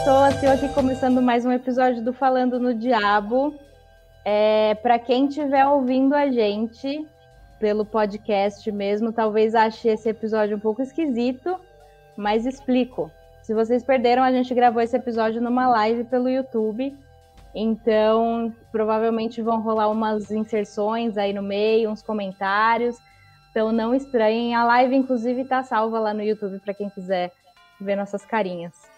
Pessoas. Eu aqui começando mais um episódio do Falando no Diabo. É, Para quem estiver ouvindo a gente pelo podcast mesmo, talvez ache esse episódio um pouco esquisito, mas explico. Se vocês perderam, a gente gravou esse episódio numa live pelo YouTube. Então, provavelmente vão rolar umas inserções aí no meio, uns comentários. Então, não estranhem. A live, inclusive, está salva lá no YouTube para quem quiser ver nossas carinhas.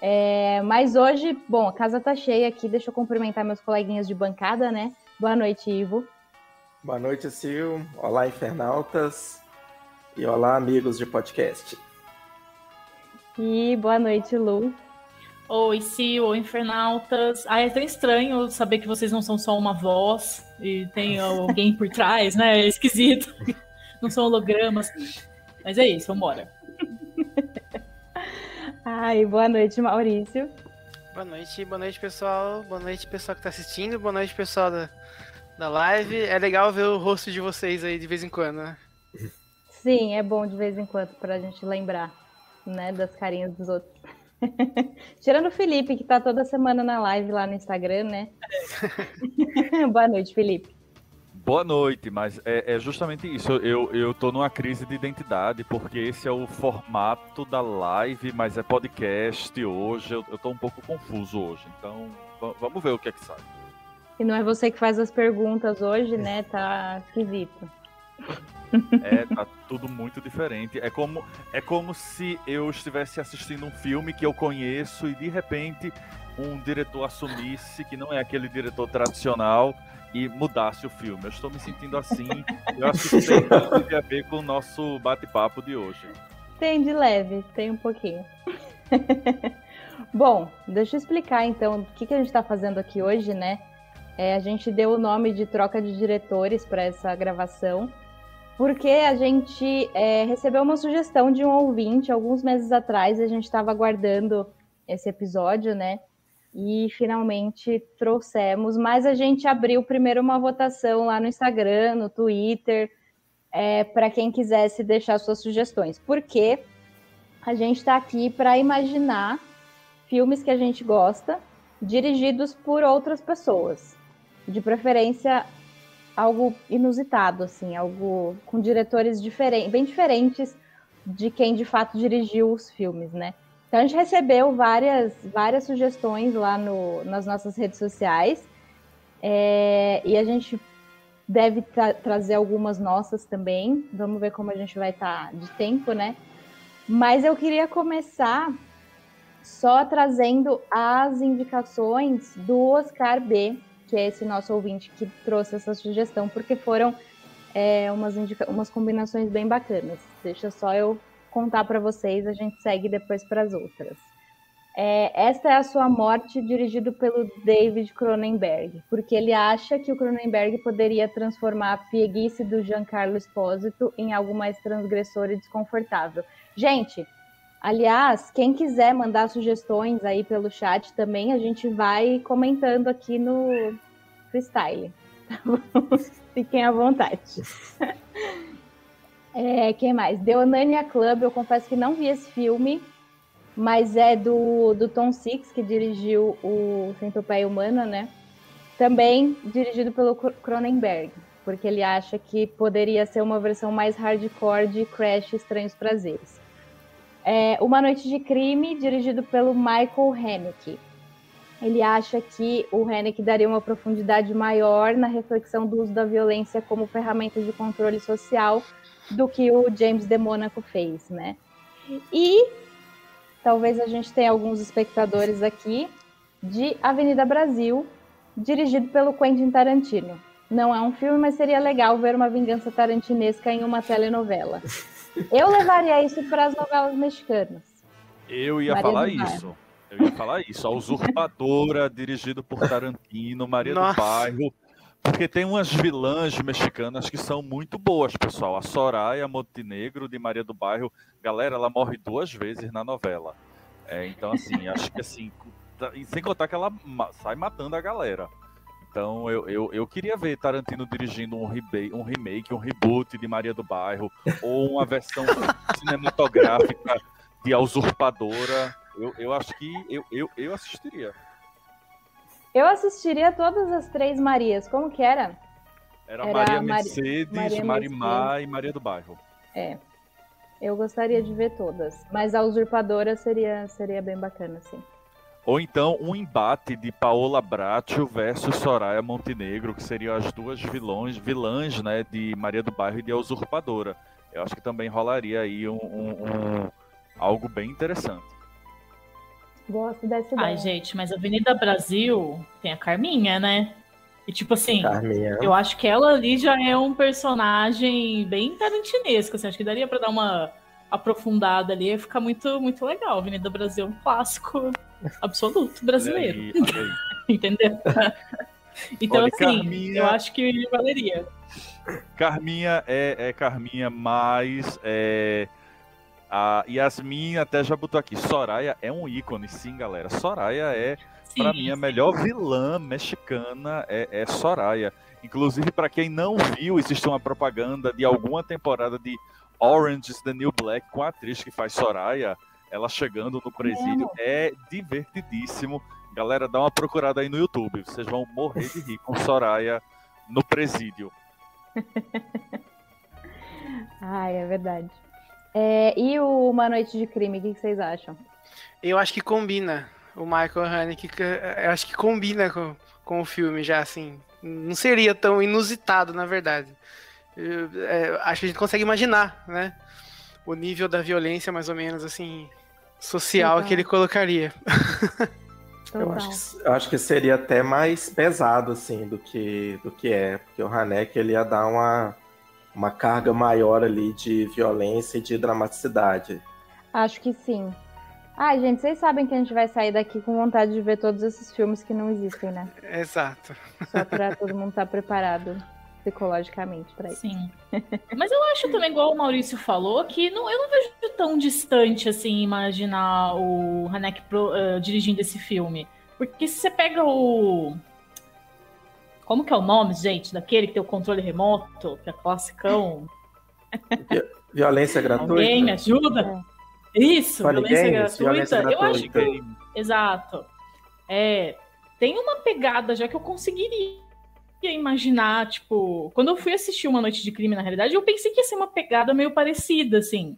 É, mas hoje, bom, a casa tá cheia aqui. Deixa eu cumprimentar meus coleguinhas de bancada, né? Boa noite, Ivo. Boa noite, Sil. Olá, infernautas. E olá, amigos de podcast. E boa noite, Lu. Oi, Sil, oi, infernautas. Ah, é tão estranho saber que vocês não são só uma voz e tem alguém por trás, né? É esquisito. Não são hologramas. Mas é isso, vambora. Ai, boa noite, Maurício. Boa noite, boa noite, pessoal. Boa noite, pessoal que tá assistindo. Boa noite, pessoal da, da live. É legal ver o rosto de vocês aí de vez em quando, né? Sim, é bom de vez em quando pra gente lembrar, né, das carinhas dos outros. Tirando o Felipe, que tá toda semana na live lá no Instagram, né? boa noite, Felipe. Boa noite, mas é, é, justamente isso. Eu, eu tô numa crise de identidade, porque esse é o formato da live, mas é podcast hoje. Eu, eu tô um pouco confuso hoje. Então, vamos ver o que é que sai. E não é você que faz as perguntas hoje, né? Tá esquisito. É, tá tudo muito diferente. É como, é como se eu estivesse assistindo um filme que eu conheço e de repente um diretor assumisse que não é aquele diretor tradicional e mudasse o filme. Eu estou me sentindo assim. Eu acho que tem muito a ver com o nosso bate-papo de hoje. Tem de leve, tem um pouquinho. Bom, deixa eu explicar então o que, que a gente está fazendo aqui hoje, né? É, a gente deu o nome de troca de diretores para essa gravação, porque a gente é, recebeu uma sugestão de um ouvinte alguns meses atrás, a gente estava aguardando esse episódio, né? e finalmente trouxemos. Mas a gente abriu primeiro uma votação lá no Instagram, no Twitter, é, para quem quisesse deixar suas sugestões, porque a gente está aqui para imaginar filmes que a gente gosta, dirigidos por outras pessoas, de preferência algo inusitado, assim, algo com diretores diferentes, bem diferentes de quem de fato dirigiu os filmes, né? Então a gente recebeu várias, várias sugestões lá no, nas nossas redes sociais é, e a gente deve tra trazer algumas nossas também. Vamos ver como a gente vai estar tá de tempo, né? Mas eu queria começar só trazendo as indicações do Oscar B, que é esse nosso ouvinte que trouxe essa sugestão, porque foram é, umas, umas combinações bem bacanas. Deixa só eu contar para vocês, a gente segue depois para as outras. É, esta é a sua morte, dirigido pelo David Cronenberg, porque ele acha que o Cronenberg poderia transformar a pieguice do Giancarlo Espósito em algo mais transgressor e desconfortável. Gente, aliás, quem quiser mandar sugestões aí pelo chat também, a gente vai comentando aqui no freestyle. Tá Fiquem à vontade. É, quem mais? The Onania Club, eu confesso que não vi esse filme, mas é do, do Tom Six, que dirigiu o Centopeia Humana, né? Também dirigido pelo Cronenberg, porque ele acha que poderia ser uma versão mais hardcore de Crash Estranhos Prazeres. É, uma Noite de Crime, dirigido pelo Michael Haneke. Ele acha que o Haneke daria uma profundidade maior na reflexão do uso da violência como ferramenta de controle social do que o James de Mônaco fez, né? E talvez a gente tenha alguns espectadores aqui de Avenida Brasil, dirigido pelo Quentin Tarantino. Não é um filme, mas seria legal ver uma vingança tarantinesca em uma telenovela. Eu levaria isso para as novelas mexicanas. Eu ia Maria falar isso. Eu ia falar isso. A Usurpadora, dirigido por Tarantino, Maria Nossa. do Bairro. Porque tem umas vilãs mexicanas que são muito boas, pessoal. A Soraya Montenegro, de Maria do Bairro. Galera, ela morre duas vezes na novela. É, então, assim, acho que assim. Tá, sem contar que ela sai matando a galera. Então, eu, eu, eu queria ver Tarantino dirigindo um, remake, um remake, um reboot de Maria do Bairro, ou uma versão cinematográfica de A Usurpadora. eu, eu acho que eu, eu, eu assistiria. Eu assistiria todas as três Marias. Como que era? Era, era Maria Mercedes, Maria Marimar Mercedes. e Maria do Bairro. É. Eu gostaria de ver todas. Mas a usurpadora seria, seria bem bacana, sim. Ou então um embate de Paola Bracho versus Soraya Montenegro, que seriam as duas vilões, vilãs né, de Maria do Bairro e de A Usurpadora. Eu acho que também rolaria aí um, um, um algo bem interessante. Gosto dessa ideia. Ai, gente, mas Avenida Brasil tem a Carminha, né? E tipo assim, Carminha. eu acho que ela ali já é um personagem bem tarantinesco, assim, acho que daria para dar uma aprofundada ali, ia ficar muito, muito legal. Avenida Brasil é um clássico absoluto brasileiro. Aí, Entendeu? então, Olha, assim, Carminha... eu acho que valeria. Carminha é, é Carminha, mas é, a Yasmin até já botou aqui. Soraya é um ícone, sim, galera. Soraya é, para mim, a melhor vilã mexicana é, é Soraya. Inclusive, para quem não viu, existe uma propaganda de alguma temporada de Orange is the New Black com a atriz que faz Soraya, ela chegando no presídio. É divertidíssimo. Galera, dá uma procurada aí no YouTube. Vocês vão morrer de rir com Soraya no presídio. Ai, é verdade. É, e o Uma Noite de Crime, o que vocês acham? Eu acho que combina. O Michael Haneke, eu acho que combina com, com o filme já, assim. Não seria tão inusitado, na verdade é, acho que a gente consegue imaginar, né? O nível da violência, mais ou menos, assim, social Total. que ele colocaria. Eu acho, que, eu acho, que, seria até mais pesado, assim, do que, do que é. Porque o Hanek, ele ia dar uma, uma carga maior ali de violência e de dramaticidade. Acho que sim. Ai, gente, vocês sabem que a gente vai sair daqui com vontade de ver todos esses filmes que não existem, né? Exato. Só pra todo mundo estar tá preparado psicologicamente para isso. Sim. Mas eu acho também, igual o Maurício falou, que não, eu não vejo tão distante assim imaginar o Hanek Pro, uh, dirigindo esse filme. Porque se você pega o. Como que é o nome, gente, daquele que tem o controle remoto, que é classicão? Violência gratuita. Alguém me ajuda? É. Isso, violência gratuita. violência gratuita. Eu acho que. Exato. É, tem uma pegada já que eu conseguiria ia imaginar, tipo, quando eu fui assistir Uma Noite de Crime, na realidade, eu pensei que ia ser uma pegada meio parecida, assim.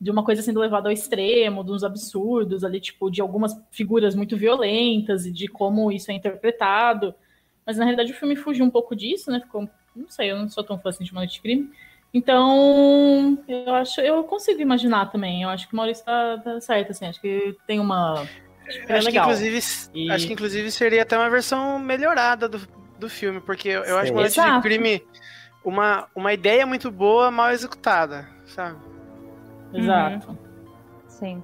De uma coisa sendo levada ao extremo, de uns absurdos ali, tipo, de algumas figuras muito violentas e de como isso é interpretado. Mas na realidade o filme fugiu um pouco disso, né? Ficou. Não sei, eu não sou tão fã assim de Uma Noite de Crime. Então, eu acho, eu consigo imaginar também. Eu acho que o Maurício tá, tá certo, assim. Acho que tem uma. Acho, é acho que, inclusive, e... acho que inclusive seria até uma versão melhorada do, do filme, porque eu, eu acho uma noite de crime uma, uma ideia muito boa, mal executada, sabe? Exato. Uhum. Sim.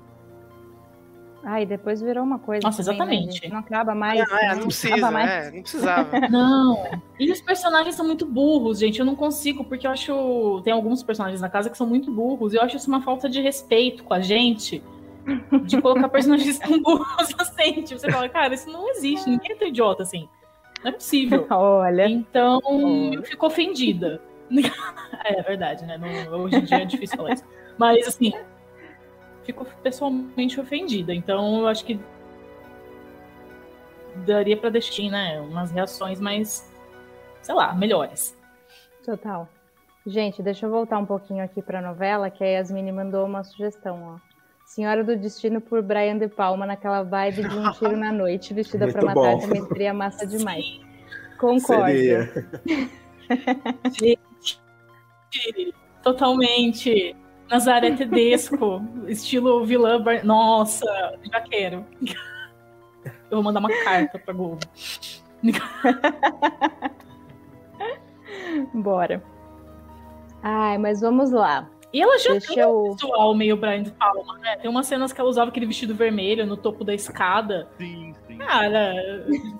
Ah, e depois virou uma coisa. Nossa, também, né, exatamente. Né, não acaba mais. Não, é, não, não precisa, mais. É, não precisava. não. E os personagens são muito burros, gente. Eu não consigo, porque eu acho. Tem alguns personagens na casa que são muito burros. E eu acho isso uma falta de respeito com a gente. De colocar personagens tão burros assim. Tipo, você fala, cara, isso não existe. Ninguém é tão idiota assim. Não é possível. Olha. Então, Olha. eu fico ofendida. é verdade, né? Não, hoje em dia é difícil falar isso. Mas, assim, fico pessoalmente ofendida. Então, eu acho que daria para deixar, né? Umas reações mais, sei lá, melhores. Total. Gente, deixa eu voltar um pouquinho aqui para a novela, que a Yasmini mandou uma sugestão, ó. Senhora do Destino por Brian De Palma, naquela vibe de um tiro na noite, vestida para matar, bom. também seria massa demais. Concordo. Gente, totalmente. Nazaré Tedesco, estilo vilã. Nossa, já quero. Eu vou mandar uma carta pra Globo. Bora. Ai, mas vamos lá. E ela já Deixa tem um visual meio Brian de Palma, né? Tem umas cenas que ela usava aquele vestido vermelho no topo da escada. Sim, sim. Cara,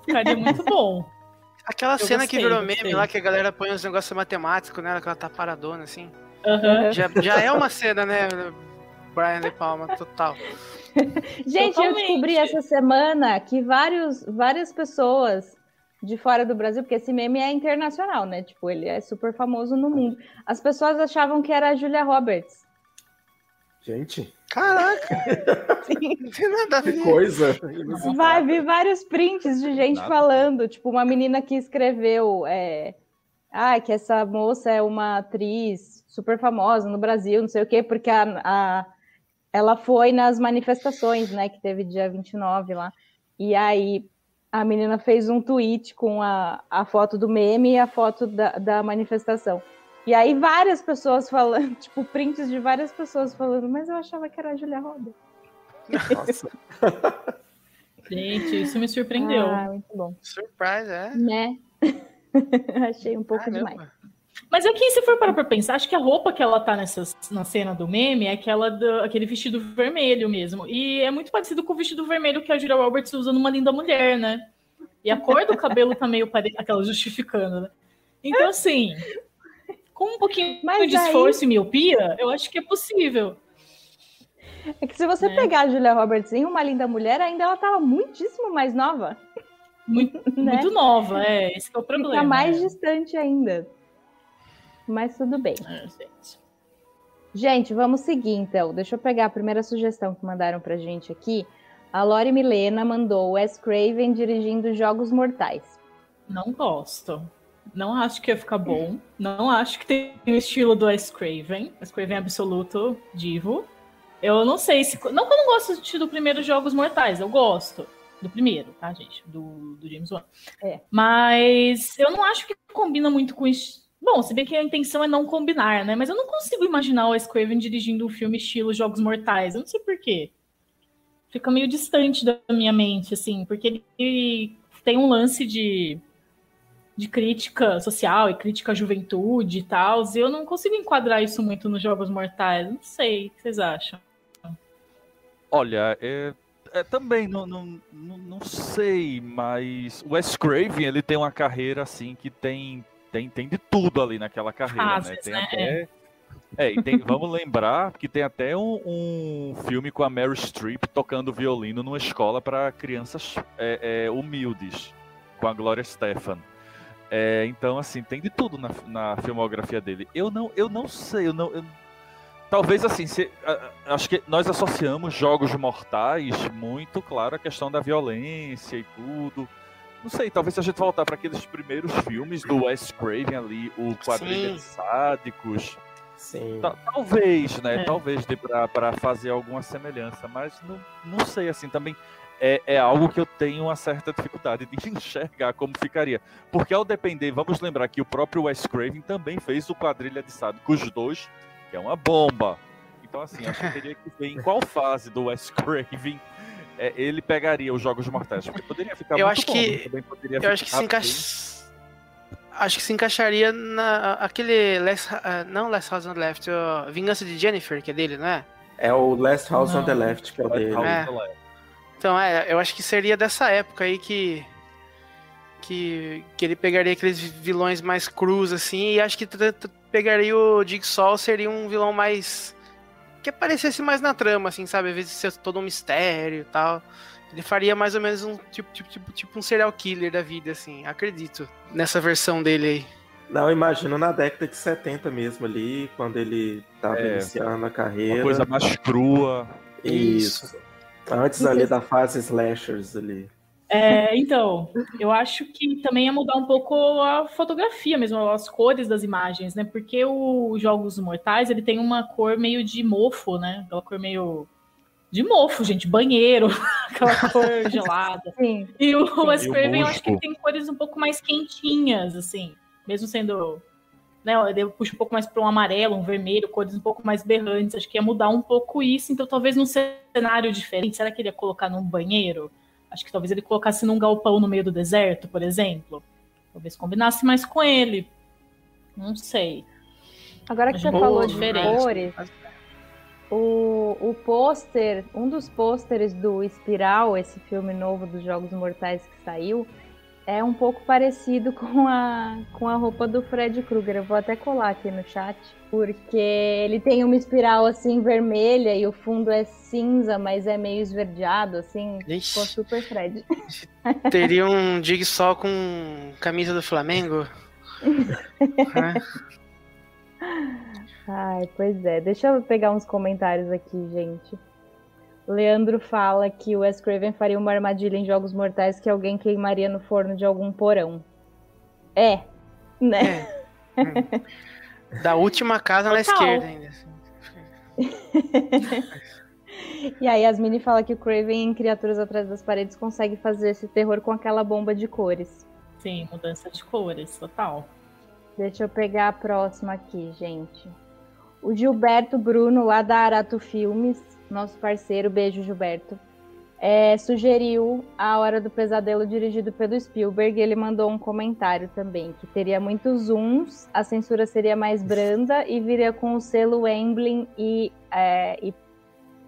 ficaria muito bom. Aquela eu cena gostei, que virou meme lá, que a galera põe os negócios matemáticos nela, que ela tá paradona, assim. Uhum. Já, já é uma cena, né? Brian De Palma, total. Gente, Totalmente. eu descobri essa semana que vários, várias pessoas de fora do Brasil, porque esse meme é internacional, né? Tipo, ele é super famoso no mundo. As pessoas achavam que era a Julia Roberts. Gente. Caraca! Não tem nada a ver. Que coisa. Vai vir vários prints de gente nada. falando. Tipo, uma menina que escreveu. É, ah, que essa moça é uma atriz super famosa no Brasil, não sei o quê, porque a, a, ela foi nas manifestações, né, que teve dia 29 lá. E aí a menina fez um tweet com a, a foto do meme e a foto da, da manifestação. E aí várias pessoas falando, tipo, prints de várias pessoas falando, mas eu achava que era a Julia Roberts. Nossa. Gente, isso me surpreendeu. Ah, muito bom. Surprise, é? Né? Achei um pouco demais. Mas aqui, se for para pra pensar, acho que a roupa que ela tá nessa, na cena do meme é aquela do, aquele vestido vermelho mesmo. E é muito parecido com o vestido vermelho que a Julia Roberts usa numa linda mulher, né? E a cor do cabelo tá meio parecida, aquela justificando, né? Então, assim, com um pouquinho Mas de aí... esforço e miopia, eu acho que é possível. É que se você é. pegar a Julia Roberts em Uma Linda Mulher, ainda ela tava muitíssimo mais nova. Muito, né? muito nova, é. Esse é o problema. Fica mais distante ainda. Mas tudo bem. É, gente. gente, vamos seguir então. Deixa eu pegar a primeira sugestão que mandaram pra gente aqui. A Lori Milena mandou Wes Craven dirigindo Jogos Mortais. Não gosto. Não acho que ia ficar bom. Não acho que tem o estilo do Wes Craven. Wes Craven é absoluto divo. Eu não sei se. Não que eu não gosto do primeiro Jogos Mortais, eu gosto. Do primeiro, tá, gente? Do, do James Wan. É. Mas eu não acho que combina muito com. Bom, se bem que a intenção é não combinar, né? Mas eu não consigo imaginar o Wes Craven dirigindo um filme estilo Jogos Mortais. Eu não sei porquê. Fica meio distante da minha mente, assim, porque ele tem um lance de de crítica social e crítica à juventude e tal, e eu não consigo enquadrar isso muito nos Jogos Mortais. Não sei, o que vocês acham? Olha, é, é, também não, não, não, não, sei, mas o Wes Craven ele tem uma carreira assim que tem tem, tem de tudo ali naquela carreira, Fases, né? Tem né? até é, e tem, vamos lembrar que tem até um, um, filme com a Mary Streep tocando violino numa escola para crianças é, é, humildes, com a Gloria Stefan. É, então, assim, tem de tudo na, na filmografia dele. Eu não, eu não sei, eu não. Eu, talvez assim, se, acho que nós associamos jogos mortais muito, claro, a questão da violência e tudo. Não sei, talvez se a gente voltar para aqueles primeiros filmes do Wes Craven ali, o Quadrilha de Sádicos. Sim. Talvez, né? É. Talvez dê para fazer alguma semelhança, mas não, não sei, assim, também é, é algo que eu tenho uma certa dificuldade de enxergar como ficaria. Porque ao depender, vamos lembrar que o próprio Wes Craven também fez o Quadrilha de Sádicos os dois, que é uma bomba. Então, assim, acho que teria que ver em qual fase do Wes Craven é, ele pegaria os Jogos Mortais. Porque poderia ficar eu muito acho bom, que, Eu acho que se encaixa acho que se encaixaria na aquele Last, uh, não Last House on the Left, uh, Vingança de Jennifer, que é dele, não é? É o Last House não. on the Left que é o dele. É. Então, é, eu acho que seria dessa época aí que. Que, que ele pegaria aqueles vilões mais crus, assim, e acho que pegaria o Jigsaw, seria um vilão mais. Que aparecesse mais na trama, assim, sabe? Às vezes ser todo um mistério e tal. Ele faria mais ou menos um tipo, tipo, tipo, tipo um serial killer da vida, assim, acredito, nessa versão dele aí. Não, imagino na década de 70 mesmo ali, quando ele tava é, iniciando a carreira. Uma coisa mais crua. Isso. Isso. Antes ali da fase slashers ali. É, então, eu acho que também ia mudar um pouco a fotografia mesmo, as cores das imagens, né? Porque os Jogos Mortais, ele tem uma cor meio de mofo, né? Aquela cor meio de mofo, gente, banheiro, aquela cor gelada. Sim. E o Wes Craven, eu acho que ele tem cores um pouco mais quentinhas, assim, mesmo sendo né, eu puxo um pouco mais para um amarelo, um vermelho, cores um pouco mais berrantes. Acho que ia mudar um pouco isso. Então, talvez num cenário diferente. Será que ele ia colocar num banheiro? Acho que talvez ele colocasse num galpão no meio do deserto, por exemplo. Talvez combinasse mais com ele. Não sei. Agora que você falou de cores, o, o pôster, um dos pôsteres do Espiral, esse filme novo dos Jogos Mortais que saiu, é um pouco parecido com a, com a roupa do Fred Krueger. Eu vou até colar aqui no chat, porque ele tem uma espiral assim vermelha e o fundo é cinza, mas é meio esverdeado, assim. Ixi. Ficou super Fred. Teria um dig só com camisa do Flamengo? Ai, pois é. Deixa eu pegar uns comentários aqui, gente. Leandro fala que o Wes Craven faria uma armadilha em Jogos Mortais que alguém queimaria no forno de algum porão. É, né? É. Da última casa na esquerda ainda. Assim. e aí Yasmini fala que o Craven em Criaturas Atrás das Paredes consegue fazer esse terror com aquela bomba de cores. Sim, mudança de cores, total. Deixa eu pegar a próxima aqui, gente. O Gilberto Bruno, lá da Arato Filmes, nosso parceiro, beijo Gilberto, é, sugeriu A Hora do Pesadelo dirigido pelo Spielberg. Ele mandou um comentário também, que teria muitos zooms, a censura seria mais branda e viria com o selo Emblem e, é, e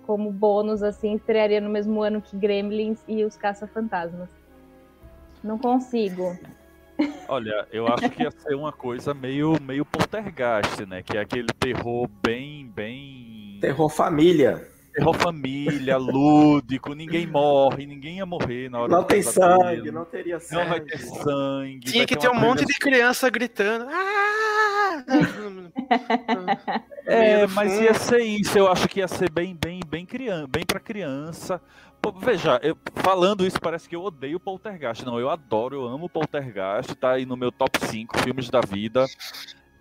como bônus, assim, estrearia no mesmo ano que Gremlins e Os Caça-Fantasmas. Não consigo. Olha, eu acho que ia ser uma coisa meio, meio poltergeist, né? Que é aquele terror bem, bem... Terror família. Terror família, lúdico, ninguém morre, ninguém ia morrer na hora Não tem sangue, não teria sangue. Não vai ter sangue. Tinha que ter um monte de criança gritando. Ah! é, mas ia ser isso, eu acho que ia ser bem, bem, bem criança, bem para criança. Pô, veja, eu, falando isso parece que eu odeio Poltergeist. Não, eu adoro, eu amo Poltergeist, tá aí no meu top 5 filmes da vida.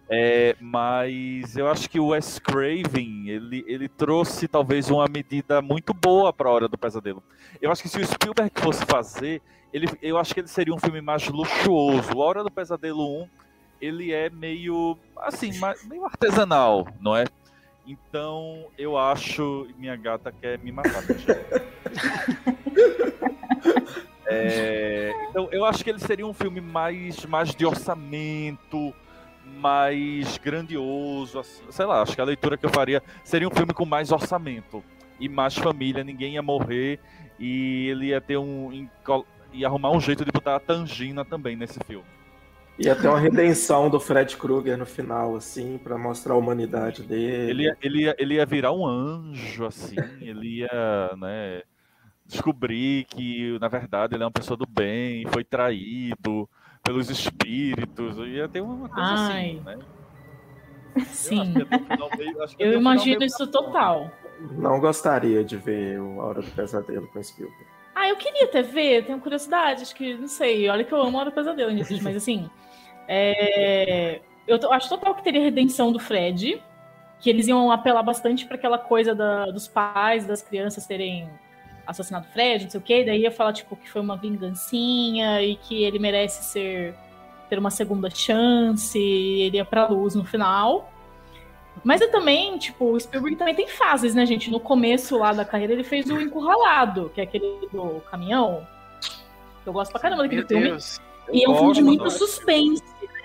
É, mas eu acho que o Wes Craven ele, ele trouxe talvez uma medida muito boa para a Hora do Pesadelo. Eu acho que se o Spielberg fosse fazer, ele, eu acho que ele seria um filme mais luxuoso. A Hora do Pesadelo 1 ele é meio assim, meio artesanal, não é? Então eu acho minha gata quer me matar. é, então eu acho que ele seria um filme mais mais de orçamento mais grandioso, assim, sei lá, acho que a leitura que eu faria seria um filme com mais orçamento e mais família, ninguém ia morrer e ele ia ter um ia arrumar um jeito de botar a Tangina também nesse filme. Ia ter uma redenção do Fred Krueger no final, assim, para mostrar a humanidade dele. Ele, ele, ia, ele ia virar um anjo, assim, ele ia, né, descobrir que, na verdade, ele é uma pessoa do bem, foi traído, pelos espíritos. Ia ter uma coisa assim, Ai. assim, né? Sim. Eu, meio, eu imagino isso total. Não gostaria de ver o Hora do Pesadelo com Spielberg. Ah, eu queria até ver, tenho curiosidade, acho que, não sei, olha que eu amo a Hora do Pesadelo, mas assim, é, eu acho total que teria redenção do Fred, que eles iam apelar bastante para aquela coisa da, dos pais, das crianças terem assassinado Fred, não sei o quê, daí ia falar, tipo, que foi uma vingancinha e que ele merece ser ter uma segunda chance, e ele ia pra luz no final. Mas eu também, tipo, o Spielberg também tem fases, né, gente? No começo lá da carreira ele fez o Encurralado, que é aquele do caminhão. Eu gosto pra caramba daquele filme. Deus. E é um filme de muito suspense, né?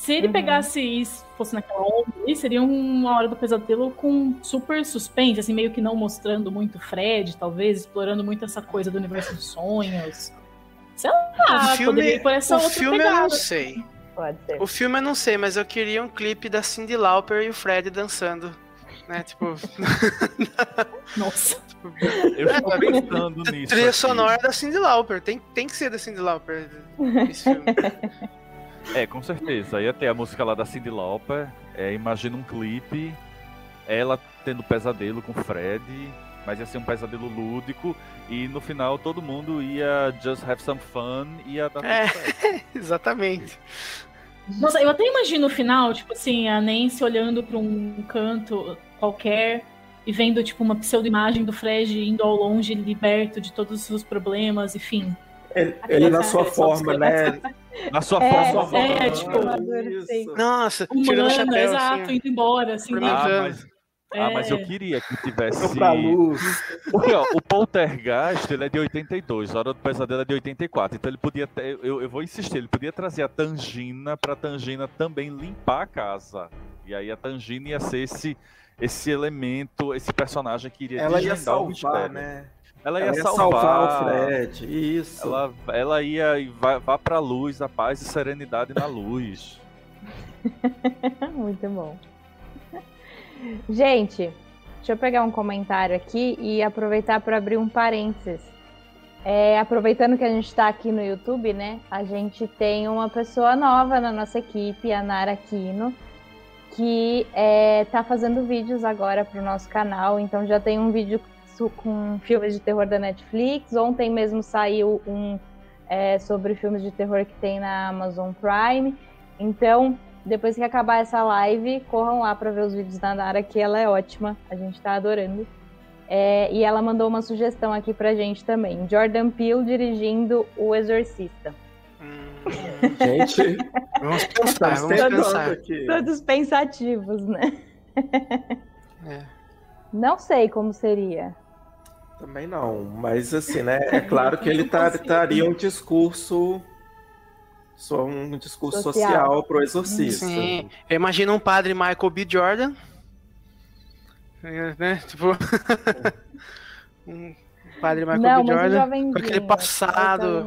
Se ele uhum. pegasse isso, fosse naquela onda ali, seria uma hora do pesadelo com super suspense, assim, meio que não mostrando muito Fred, talvez, explorando muito essa coisa do universo dos sonhos. Sei lá, o filme, poderia ir por essa o outra filme pegada. eu não sei. Pode ser. O filme eu não sei, mas eu queria um clipe da Cindy Lauper e o Fred dançando. Né, tipo. Nossa. Eu estou pensando nisso. Trilha sonora da Cindy Lauper. Tem, tem que ser da Cindy Lauper esse filme. É, com certeza. Ia ter a música lá da Cindy Lauper. É, imagina um clipe, ela tendo pesadelo com Fred, mas ia ser um pesadelo lúdico. E no final todo mundo ia just have some fun e ia dar é, exatamente. Nossa, eu até imagino o final, tipo assim, a Nancy olhando para um canto qualquer e vendo, tipo, uma pseudo-imagem do Fred indo ao longe, liberto de todos os problemas, enfim. Ele, ele na sua forma, né? Na sua é, forma. É, tipo, nossa, Humana, tirando o chapéu. Exato, assim. indo embora, assim. Ah, mas, é. ah, mas eu queria que tivesse. Pra luz. Porque, ó, o Poltergeist ele é de 82, a Hora do Pesadelo é de 84. Então ele podia ter. Eu, eu vou insistir, ele podia trazer a Tangina pra Tangina também limpar a casa. E aí a Tangina ia ser esse, esse elemento, esse personagem que iria Ela ia salvar, o mistério. né? Ela ia, ela ia salvar, salvar, o Fred, isso. Ela, ela ia vá, vá pra luz, a paz e serenidade na luz. Muito bom. Gente, deixa eu pegar um comentário aqui e aproveitar para abrir um parênteses. É, aproveitando que a gente está aqui no YouTube, né? A gente tem uma pessoa nova na nossa equipe, a Nara Aquino. que é, tá fazendo vídeos agora para o nosso canal. Então já tem um vídeo com filmes de terror da Netflix. Ontem mesmo saiu um é, sobre filmes de terror que tem na Amazon Prime. Então, depois que acabar essa live, corram lá para ver os vídeos da Nara, que ela é ótima. A gente está adorando. É, e ela mandou uma sugestão aqui pra gente também. Jordan Peele dirigindo O Exorcista. Hum, gente, vamos pensar, vamos pensar. Aqui. Todos pensativos, né? É. Não sei como seria. Também não, mas assim, né? É claro que ele estaria um discurso só um discurso social, social pro exorcista. Sim, eu imagino um padre Michael B. Jordan é, né? Tipo. um padre Michael não, B. Jordan. Com aquele passado.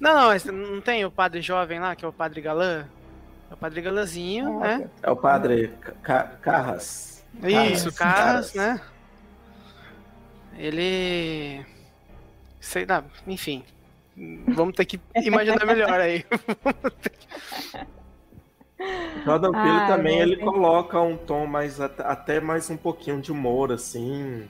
Não, não, mas não tem o padre jovem lá, que é o padre galã? É o padre galãzinho, é, né? É o padre Carras. Isso, Carras, né? Ele. Sei lá, enfim. Vamos ter que imaginar melhor aí. Jordan Peele ah, também ele coloca um tom mais até mais um pouquinho de humor assim,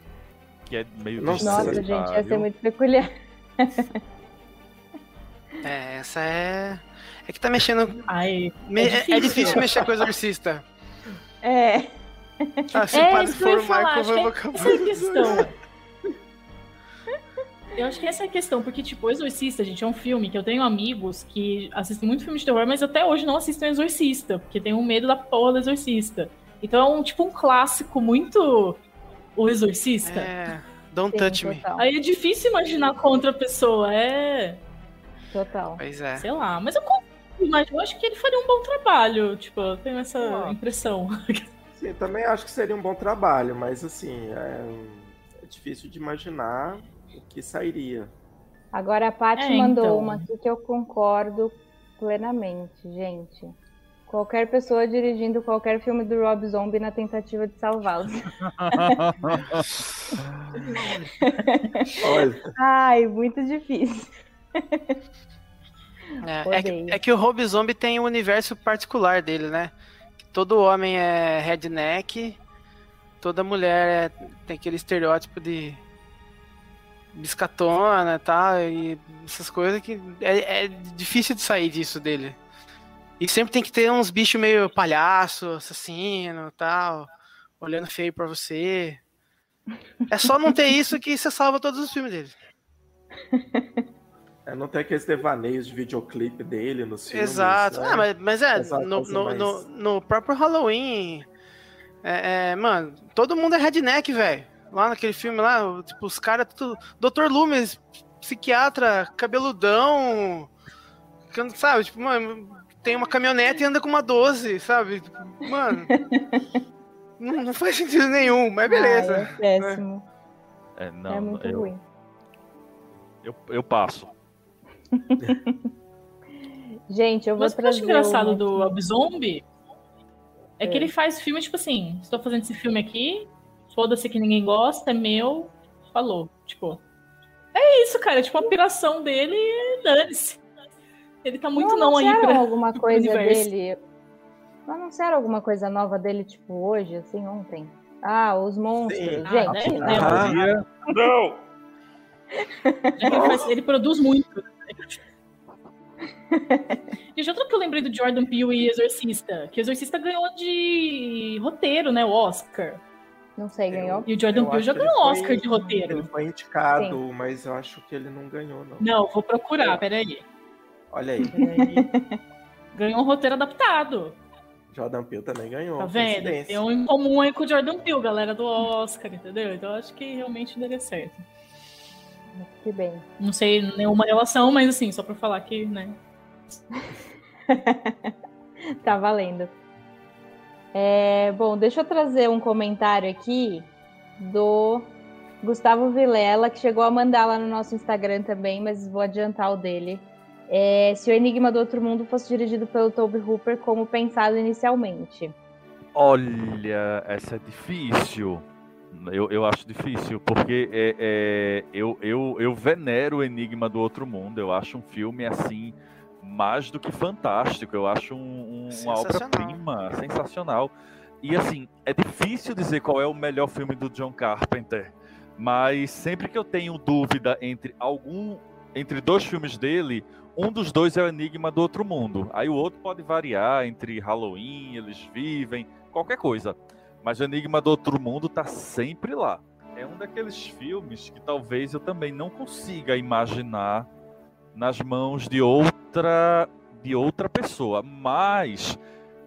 que é meio Nossa, gente, ia ser muito peculiar. é, essa é é que tá mexendo Ai, é, é, difícil. é difícil mexer com o exorcista. É. Ah, se é, o padre for o Michael, vai acabar. Essa é a questão. Eu acho que essa é a questão, porque, tipo, o Exorcista, gente, é um filme que eu tenho amigos que assistem muito filme de terror, mas até hoje não assistem Exorcista, porque tem um medo da porra do Exorcista. Então é um, tipo, um clássico muito. O Exorcista. É. Don't Sim, touch total. me. Aí é difícil imaginar com outra pessoa, é. Total. Pois é. Sei lá, mas eu, mas eu acho que ele faria um bom trabalho, tipo, eu tenho essa oh. impressão. Sim, também acho que seria um bom trabalho, mas assim, é, é difícil de imaginar o que sairia. Agora a Paty é, mandou então... uma aqui que eu concordo plenamente, gente. Qualquer pessoa dirigindo qualquer filme do Rob Zombie na tentativa de salvá-los. Ai, muito difícil. É, é, que, é, que, o Rob Zombie tem um universo particular dele, né? Todo homem é redneck, toda mulher é, tem aquele estereótipo de biscatona e tal, e essas coisas que é, é, difícil de sair disso dele. E sempre tem que ter uns bichos meio palhaço, assassino tal, olhando feio pra você. É só não ter isso que você salva todos os filmes dele. É, não tem aqueles devaneios de videoclipe dele nos filmes. Exato. Né? Ah, mas, mas é, no, no, mais... no, no, próprio Halloween. É, é, mano, todo mundo é redneck, velho. Lá naquele filme lá, tipo, os caras, tudo. Dr. Loomis, psiquiatra, cabeludão. Sabe, tipo, mano, tem uma caminhonete e anda com uma 12, sabe? Mano. não, não, faz sentido nenhum, mas beleza. Ah, é péssimo. É, não, é muito eu, ruim. Eu, eu passo. Gente, eu vou Mas trazer. o que eu acho engraçado do Rob Zombie é, é que ele faz filme, tipo assim, estou fazendo esse filme aqui, foda-se que ninguém gosta, é meu, falou. Tipo, é isso, cara. É tipo, a piração dele dane-se. Ele tá muito não, não aí pra alguma coisa dele. Não anunciaram alguma coisa nova dele, tipo, hoje, assim, ontem? Ah, os monstros. Sim. Gente, ah, né? Não! Ele, faz, ele produz muito. Gente, outro que eu lembrei do Jordan Peele e Exorcista, que Exorcista ganhou de roteiro, né? O Oscar. Não sei, ganhou. E o Jordan Peele já ganhou o Oscar de roteiro. Ele foi indicado, Sim. mas eu acho que ele não ganhou, não. Não, vou procurar, peraí. Olha aí. Peraí. ganhou um roteiro adaptado. Jordan Peele também ganhou. Tá vendo? Tem um em comum aí com o Jordan Peele, galera do Oscar, entendeu? Então acho que realmente daria certo. Que bem. Não sei nenhuma relação, mas assim, só pra falar que, né? tá valendo. É, bom, deixa eu trazer um comentário aqui do Gustavo Vilela, que chegou a mandar lá no nosso Instagram também, mas vou adiantar o dele. É, se o Enigma do Outro Mundo fosse dirigido pelo Toby Hooper como pensado inicialmente. Olha, essa é difícil. Eu, eu acho difícil, porque é, é, eu, eu, eu venero o Enigma do Outro Mundo. Eu acho um filme assim mais do que fantástico. Eu acho um, um, uma obra-prima sensacional. E assim, é difícil dizer qual é o melhor filme do John Carpenter, mas sempre que eu tenho dúvida entre algum entre dois filmes dele, um dos dois é o Enigma do Outro Mundo. Aí o outro pode variar entre Halloween, Eles Vivem, qualquer coisa. Mas o Enigma do Outro Mundo tá sempre lá. É um daqueles filmes que talvez eu também não consiga imaginar nas mãos de outra de outra pessoa, mas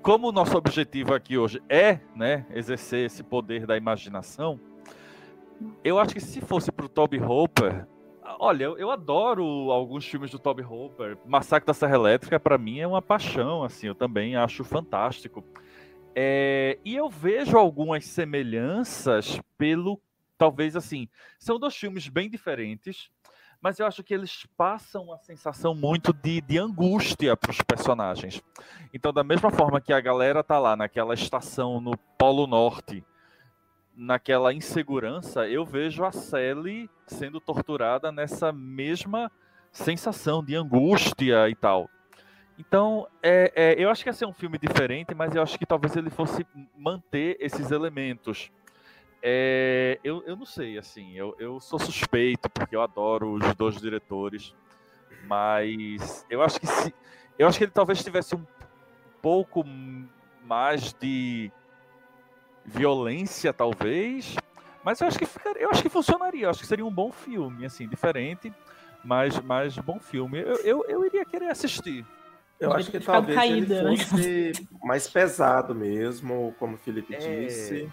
como o nosso objetivo aqui hoje é, né, exercer esse poder da imaginação, eu acho que se fosse para o Toby Hooper, olha, eu, eu, adoro alguns filmes do Toby Hooper. Massacre da Serra Elétrica para mim é uma paixão, assim, eu também acho fantástico. É, e eu vejo algumas semelhanças pelo, talvez assim, são dois filmes bem diferentes, mas eu acho que eles passam uma sensação muito de, de angústia para os personagens. Então, da mesma forma que a galera tá lá naquela estação no Polo Norte, naquela insegurança, eu vejo a Sally sendo torturada nessa mesma sensação de angústia e tal. Então, é, é, eu acho que ia ser um filme diferente, mas eu acho que talvez ele fosse manter esses elementos. É, eu, eu não sei, assim, eu, eu sou suspeito, porque eu adoro os dois diretores, mas eu acho que se, eu acho que ele talvez tivesse um pouco mais de violência, talvez, mas eu acho que ficaria, eu acho que funcionaria, eu acho que seria um bom filme, assim, diferente, mas, mas bom filme. Eu, eu, eu iria querer assistir. Eu acho que talvez caída, ele né? fosse né? mais pesado mesmo, como o Felipe é... disse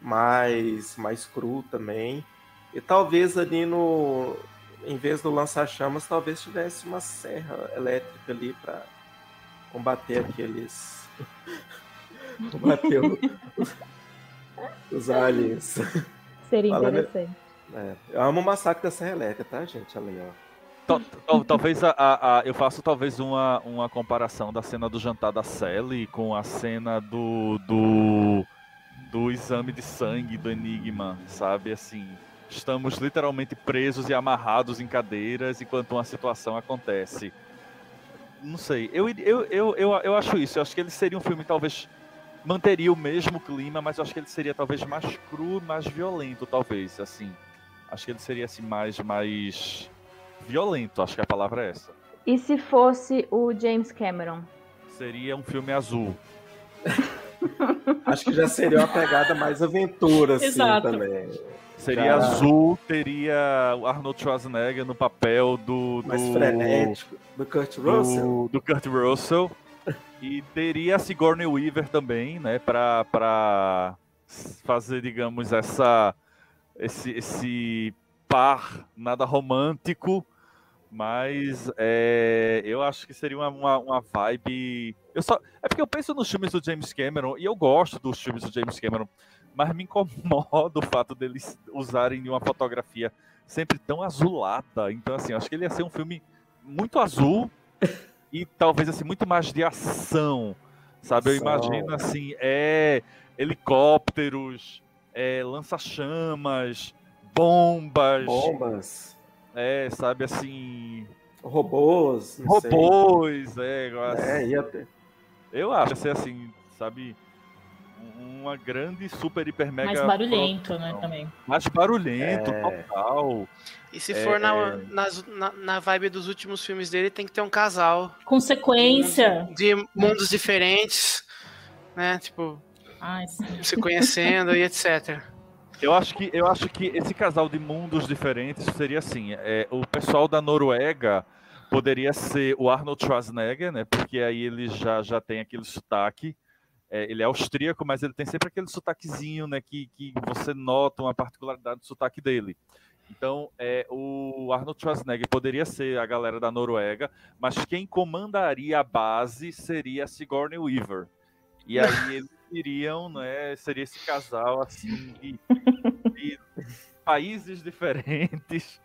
mais, mais cru também. E talvez ali no. Em vez do lança-chamas, talvez tivesse uma serra elétrica ali para combater aqueles. combater os aliens. Seria interessante. É, eu amo o massacre da Serra Elétrica, tá, gente? Ali, ó. Talvez a, a, a, eu faço talvez uma, uma comparação da cena do jantar da Sally com a cena do, do do exame de sangue do Enigma, sabe? Assim, estamos literalmente presos e amarrados em cadeiras enquanto uma situação acontece. Não sei, eu, eu, eu, eu, eu acho isso. Eu acho que ele seria um filme, talvez, manteria o mesmo clima, mas eu acho que ele seria talvez mais cru, mais violento, talvez, assim. Acho que ele seria, assim, mais, mais violento, acho que a palavra é essa. E se fosse o James Cameron? Seria um filme azul. Acho que já seria uma pegada mais aventura, assim, Exato. também. Seria azul, teria o Arnold Schwarzenegger no papel do. do mais frenético, do Kurt Russell. Do, do Kurt Russell. e teria a Sigourney Weaver também, né, pra, pra fazer, digamos, essa, esse, esse par nada romântico mas é, eu acho que seria uma, uma, uma, vibe. Eu só, é porque eu penso nos filmes do James Cameron e eu gosto dos filmes do James Cameron, mas me incomoda o fato deles usarem uma fotografia sempre tão azulada. Então, assim, acho que ele ia ser um filme muito azul e talvez assim muito mais de ação, sabe? Eu imagino assim, é helicópteros, é, lança-chamas, bombas. Bombas é, sabe assim. Robôs. Robôs, sei. é. Assim, é, ia ter. Eu acho ser assim, sabe? Uma grande, super, hiper, mega. Mais barulhento, né? Também. Mais barulhento, é... total. E se for na, é. na, na vibe dos últimos filmes dele, tem que ter um casal. Consequência. De, de mundos diferentes, né? Tipo, Ai, se conhecendo e etc. Eu acho que eu acho que esse casal de mundos diferentes seria assim. É, o pessoal da Noruega poderia ser o Arnold Schwarzenegger, né? Porque aí ele já já tem aquele sotaque. É, ele é austríaco, mas ele tem sempre aquele sotaquezinho, né? Que, que você nota uma particularidade do sotaque dele. Então, é, o Arnold Schwarzenegger poderia ser a galera da Noruega, mas quem comandaria a base seria a Sigourney Weaver. E aí eles iriam, né? Seria esse casal assim de, de países diferentes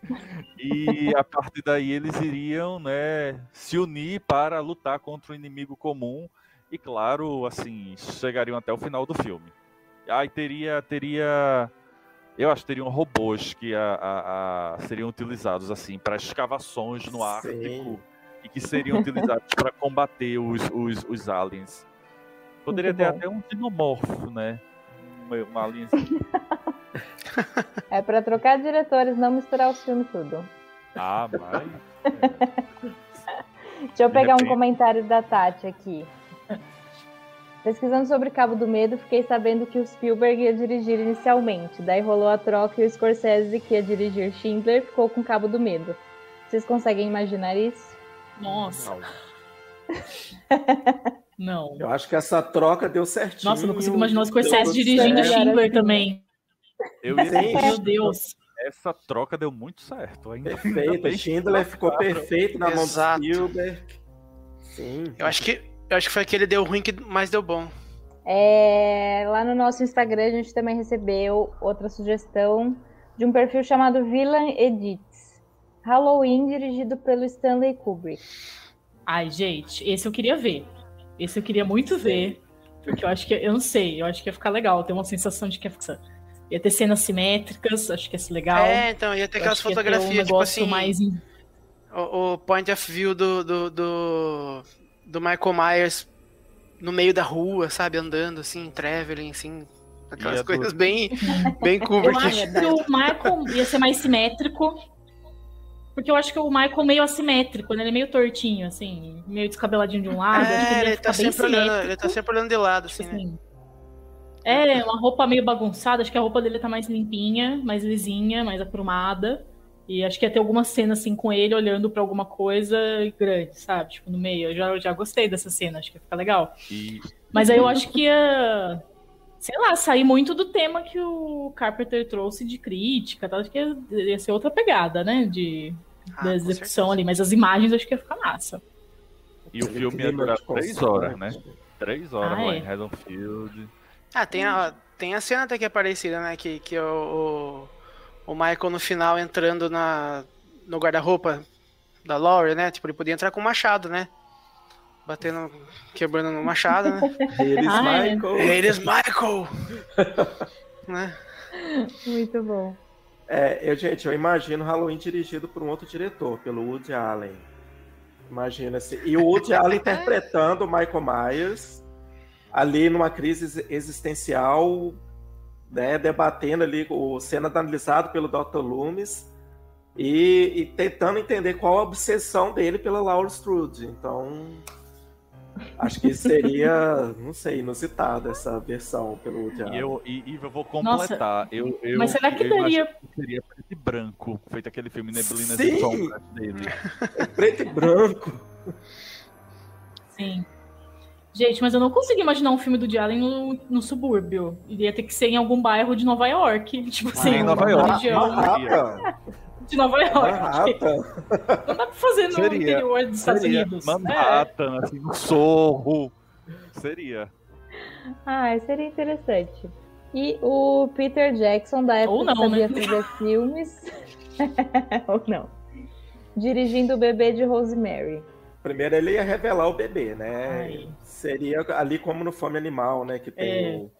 e a partir daí eles iriam, né, se unir para lutar contra o um inimigo comum e claro, assim, chegariam até o final do filme. Aí teria teria eu acho que teriam robôs que a, a, a seriam utilizados assim para escavações no Ártico e que seriam utilizados para combater os, os, os aliens. Poderia ter até um dinomorfo, né? Uma, uma alien. é para trocar diretores, não misturar os filmes tudo. Ah, mas. Deixa eu pegar um comentário da Tati aqui. Pesquisando sobre Cabo do Medo, fiquei sabendo que o Spielberg ia dirigir inicialmente. Daí rolou a troca e o Scorsese, que ia dirigir Schindler, ficou com Cabo do Medo. Vocês conseguem imaginar isso? Nossa. Não. Eu acho que essa troca deu certinho. Nossa, não consigo imaginar o Scorsese dirigindo Schindler também. Eu ia... Meu Deus. Essa troca deu muito certo. Ainda perfeito. Schindler ficou perfeito na mão do Spielberg. Sim. Eu acho que eu acho que foi aquele deu ruim que mais deu bom. É, lá no nosso Instagram a gente também recebeu outra sugestão de um perfil chamado Villain Edits. Halloween dirigido pelo Stanley Kubrick. Ai, gente, esse eu queria ver. Esse eu queria muito ver. Porque eu acho que, eu não sei, eu acho que ia ficar legal. Tem uma sensação de que ia, ficar, ia ter cenas simétricas, acho que ia ser legal. É, então, ia ter aquelas fotografias, um tipo assim. Mais... O, o, point of view do, do, do do Michael Myers no meio da rua, sabe, andando assim, traveling, assim, aquelas coisas bem, bem Kubrick. Eu acho que o Michael ia ser mais simétrico, porque eu acho que o Michael meio assimétrico, né? Ele é meio tortinho, assim, meio descabeladinho de um lado. É, ele, ele tá sempre olhando, ele tá sempre olhando de lado, assim, assim né? É, uma roupa meio bagunçada, acho que a roupa dele tá mais limpinha, mais lisinha, mais aprumada. E acho que ia ter alguma cena assim com ele olhando para alguma coisa grande, sabe? Tipo, no meio. Eu já, já gostei dessa cena, acho que ia ficar legal. E... Mas aí eu acho que ia, sei lá, sair muito do tema que o Carpenter trouxe de crítica, tá? acho que ia, ia ser outra pegada, né? De, ah, da execução ali. Mas as imagens acho que ia ficar massa. E o filme ia durar três horas, né? Três horas ah, lá é. em Haddonfield. Ah, tem a, tem a cena até que é parecida, né? Que, que o, o o Michael no final entrando na, no guarda-roupa da Laurie, né? Tipo, ele podia entrar com o machado, né? Batendo, quebrando no machado, né? Eles Michael. Eles Michael. né? Muito bom. É, eu, gente, eu imagino Halloween dirigido por um outro diretor, pelo Woody Allen. Imagina-se. E o Woody Allen interpretando o Michael Myers ali numa crise existencial né, debatendo ali, o sendo analisado pelo Dr. Loomis e, e, tentando entender qual a obsessão dele pela Laura Strode. Então, acho que seria, não sei, inusitado essa versão pelo Diabo. E eu, e, e eu vou completar. Eu, eu, Mas será que eu daria... seria preto e branco, feito aquele filme Neblina de Sombras dele. preto e branco. Sim. Gente, mas eu não consigo imaginar um filme do Allen no, no subúrbio. Iria ter que ser em algum bairro de Nova York. Tipo assim, ah, em Nova York. Região. De Nova York. Manhattan. Não dá pra fazer no Seria. interior dos Estados Seria. Unidos. Manhattan, é. assim, no Sorro. Seria. Ah, seria interessante. E o Peter Jackson, da época Ou não, que sabia né? fazer filmes. Ou não. Dirigindo o bebê de Rosemary. Primeiro ele ia revelar o bebê, né? Ai seria ali como no Fome Animal, né? Que tem é. o.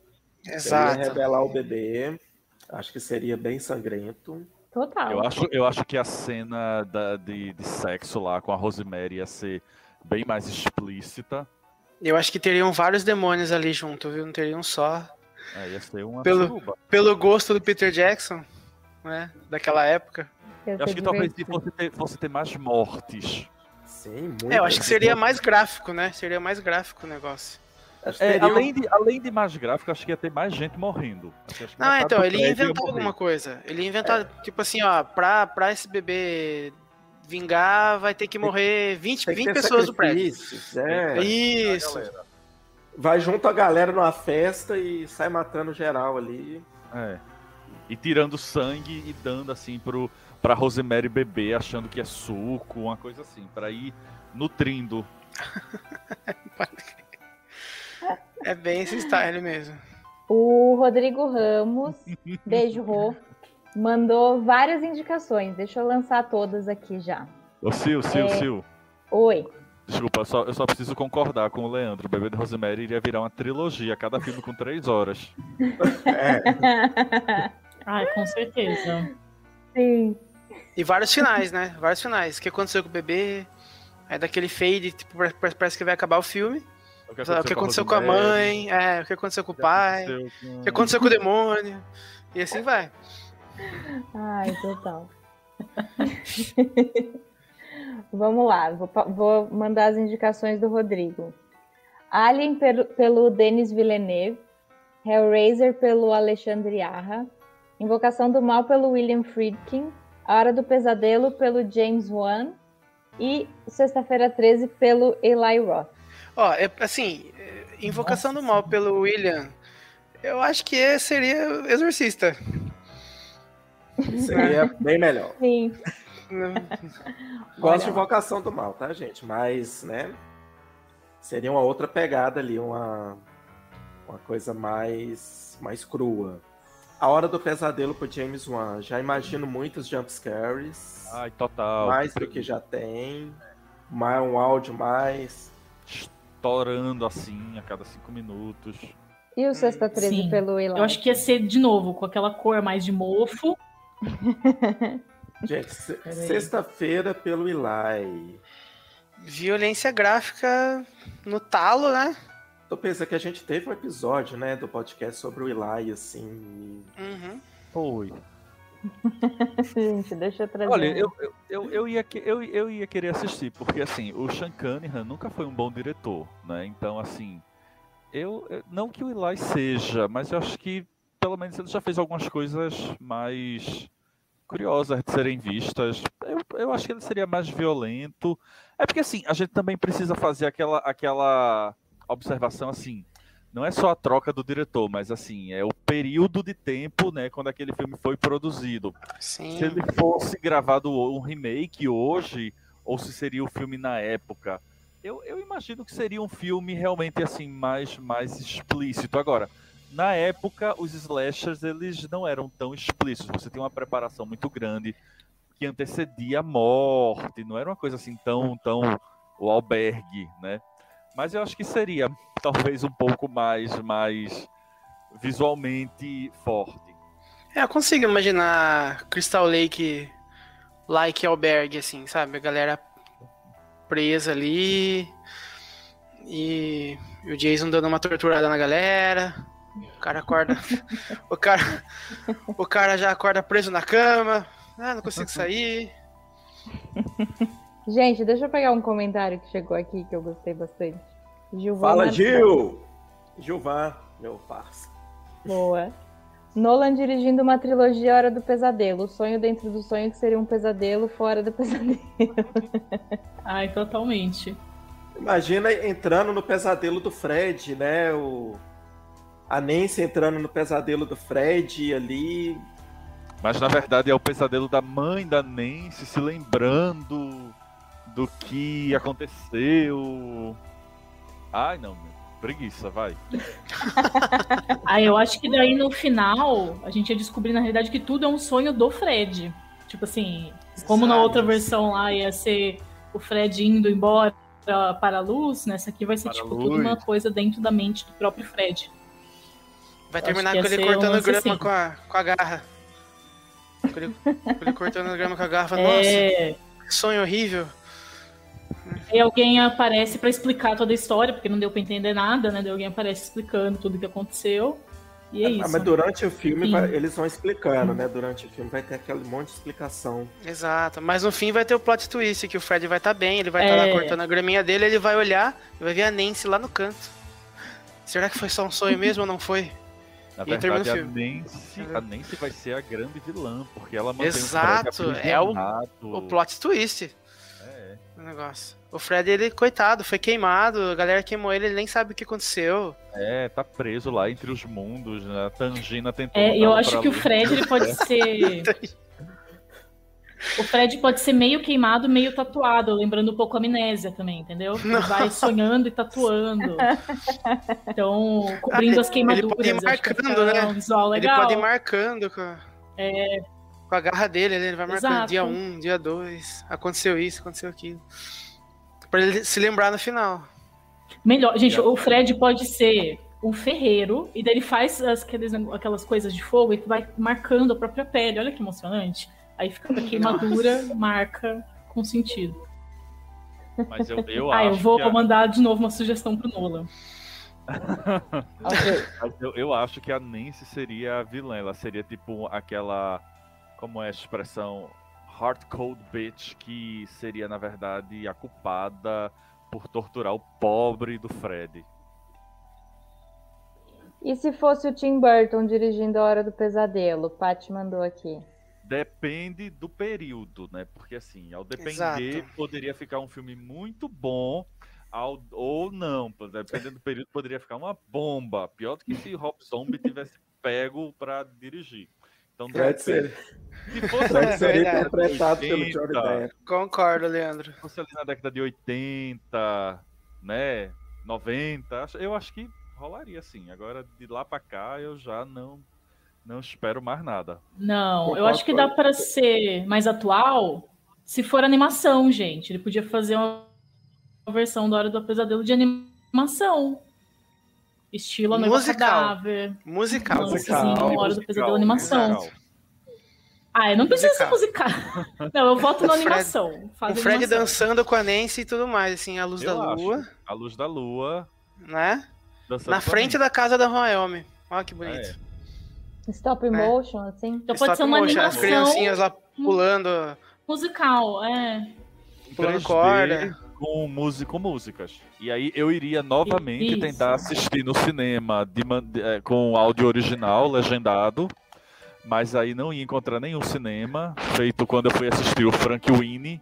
Exato. revelar o bebê. Acho que seria bem sangrento. Total. Eu acho, eu acho que a cena da, de, de sexo lá com a Rosemary ia ser bem mais explícita. Eu acho que teriam vários demônios ali junto, viu? Não teriam só. É, ia ser uma pelo, pelo gosto do Peter Jackson, né? Daquela época. Eu acho que talvez fosse ter, fosse ter mais mortes. Sim, muito. É, eu acho que seria mais gráfico, né? Seria mais gráfico o negócio. É, além, de, além de mais gráfico, acho que ia ter mais gente morrendo. Não, então, ele ia inventar alguma coisa. Ele ia inventar, é. tipo assim, ó, pra, pra esse bebê vingar, vai ter que morrer 20, 20 pessoas do prédio. É. Isso. Vai junto a galera numa festa e sai matando geral ali. É. E tirando sangue e dando assim pro, pra Rosemary beber, achando que é suco, uma coisa assim, para ir nutrindo. é bem esse style mesmo. O Rodrigo Ramos, beijo Rô, mandou várias indicações. Deixa eu lançar todas aqui já. Ô Sil, Sil, é... Sil. Oi. Desculpa, eu só, eu só preciso concordar com o Leandro. O Bebê de Rosemary iria virar uma trilogia, cada filme com três horas. é. Ai, com certeza. Sim. E vários finais, né? Vários finais. O que aconteceu com o bebê? Aí daquele fade, tipo, parece que vai acabar o filme. O que aconteceu, o que aconteceu com, a mãe, é, o que aconteceu com o pai, o que aconteceu com o demônio. E assim vai. Ai, total. Vamos lá, vou, vou, mandar as indicações do Rodrigo. Alien pelo, pelo Denis Villeneuve, Hellraiser pelo Alexandre Arra, Invocação do Mal pelo William Friedkin, A Hora do Pesadelo pelo James Wan e Sexta-feira 13 pelo Eli Roth. Ó, é, assim, Invocação Nossa. do Mal pelo William, eu acho que seria Exorcista. Seria bem melhor. Sim. Gosto de Invocação do Mal, tá, gente? Mas, né? Seria uma outra pegada ali, uma, uma coisa mais, mais crua. A Hora do Pesadelo pro James Wan. Já imagino muitos jumpscares. Ai, total. Mais do que já tem. Mais, um áudio mais. Estourando assim a cada cinco minutos. E o Sexta 13 Sim. pelo Eli? Eu acho que ia ser de novo, com aquela cor mais de mofo. Gente, sexta-feira pelo Eli. Violência gráfica no talo, né? Tô pensando que a gente teve um episódio, né, do podcast sobre o Eli, assim. Uhum. Foi. gente, deixa eu trazer. Olha, eu, eu, eu, eu, ia, eu, eu ia querer assistir, porque assim, o Sean Cunningham nunca foi um bom diretor, né? Então, assim, eu. Não que o Eli seja, mas eu acho que pelo menos ele já fez algumas coisas mais curiosas de serem vistas. Eu, eu acho que ele seria mais violento. É porque assim, a gente também precisa fazer aquela, aquela observação assim. Não é só a troca do diretor, mas assim, é o período de tempo, né, quando aquele filme foi produzido. Sim. Se ele fosse gravado um remake hoje, ou se seria o filme na época, eu, eu imagino que seria um filme realmente assim mais mais explícito. Agora, na época, os slashers eles não eram tão explícitos. Você tem uma preparação muito grande que antecedia a morte. Não era uma coisa assim tão, tão o albergue, né? Mas eu acho que seria talvez um pouco mais, mais visualmente forte. É, eu consigo imaginar Crystal Lake like albergue, assim, sabe? A galera presa ali e o Jason dando uma torturada na galera. O cara acorda. o, cara, o cara já acorda preso na cama. Ah, não consigo sair. Gente, deixa eu pegar um comentário que chegou aqui que eu gostei bastante. Gilvan Fala, Gil! Gilvan, meu parceiro. Boa. Nolan dirigindo uma trilogia Hora do Pesadelo. O sonho dentro do sonho que seria um pesadelo fora do pesadelo. Ai, totalmente. Imagina entrando no pesadelo do Fred, né? O a Nancy entrando no pesadelo do Fred ali. Mas na verdade é o pesadelo da mãe da Nancy se lembrando do que aconteceu. Ai, não, preguiça, vai. ah, eu acho que daí no final a gente ia descobrir na realidade que tudo é um sonho do Fred. Tipo assim, como na outra versão lá ia ser o Fred indo embora para a luz, nessa aqui vai ser para tipo tudo uma coisa dentro da mente do próprio Fred. Vai terminar com ele cortando grama assim. com, a, com a garra. Com ele, com ele cortando grama com a garra. É... Nossa, que sonho horrível. E alguém aparece para explicar toda a história, porque não deu para entender nada, né? Daí alguém aparece explicando tudo o que aconteceu. E é, ah, isso. Mas durante o filme vai, eles vão explicando, né? Durante o filme vai ter aquele monte de explicação. Exato. Mas no fim vai ter o plot twist, que o Fred vai estar tá bem, ele vai estar tá é... lá cortando a graminha dele, ele vai olhar e vai ver a Nancy lá no canto. Será que foi só um sonho mesmo ou não foi? Na e verdade, a Nancy, a Nancy vai ser a grande vilã, porque ela mantém Exato, o é o, o plot twist. O negócio. O Fred, ele, coitado, foi queimado, a galera queimou ele, ele nem sabe o que aconteceu. É, tá preso lá entre os mundos, né? A Tangina tentou. É, eu acho que luz. o Fred ele pode ser. O Fred pode ser meio queimado, meio tatuado, lembrando um pouco a amnésia também, entendeu? Ele vai sonhando e tatuando. Então, cobrindo ah, as queimaduras. Ele pode ir marcando, né? Um visual legal. Ele pode ir marcando com a, é... com a garra dele, né? ele vai marcando Exato. dia 1, um, dia 2, aconteceu isso, aconteceu aquilo. Pra ele se lembrar no final. Melhor, gente, o Fred pode ser um ferreiro, e daí ele faz as, aqueles, aquelas coisas de fogo e vai marcando a própria pele. Olha que emocionante. Aí fica com a queimadura, marca com sentido. Mas eu, eu ah, acho. eu vou a... mandar de novo uma sugestão pro Nolan. Mas eu, eu acho que a Nancy seria a vilã. Ela seria tipo aquela. Como é a expressão? Hard Cold Bitch, que seria, na verdade, a culpada por torturar o pobre do Fred. E se fosse o Tim Burton dirigindo A Hora do Pesadelo? Paty mandou aqui. Depende do período, né? Porque assim, ao depender, Exato. poderia ficar um filme muito bom, ao, ou não. Dependendo do período, poderia ficar uma bomba. Pior do que se Rob Zombie tivesse pego para dirigir. Então, Fred depende. seria, Se fosse Fred seria interpretado pelo Johnny 80, Depp. Concordo, Leandro. Se fosse ali na década de 80, né? 90, acho- eu acho que rolaria sim. Agora de lá pra cá eu já não não espero mais nada. Não, eu acho que dá para ser mais atual se for animação, gente. Ele podia fazer uma uma versão da Hora do Pesadelo de animação. Estilo Musical. Cadáver. Musical. Nossa, Musical, do Pesadelo animação. musical. Ah, não precisa ser musical. Não, eu voto na animação. O Fred animação. dançando com a Nancy e tudo mais, assim, a luz Eu da acho. lua, A luz da lua. né? dançando Na frente da casa da Wyoming. Olha que bonito. É. Stop motion, assim? Então pode Stop ser uma motion, As animação criancinhas lá pulando, musical, é. Pulando 3D, corda. Com, música, com músicas. E aí eu iria novamente Isso. tentar assistir no cinema de de- eh, com áudio original, legendado. Mas aí não ia encontrar nenhum cinema, feito quando eu fui assistir o Frank Winnie,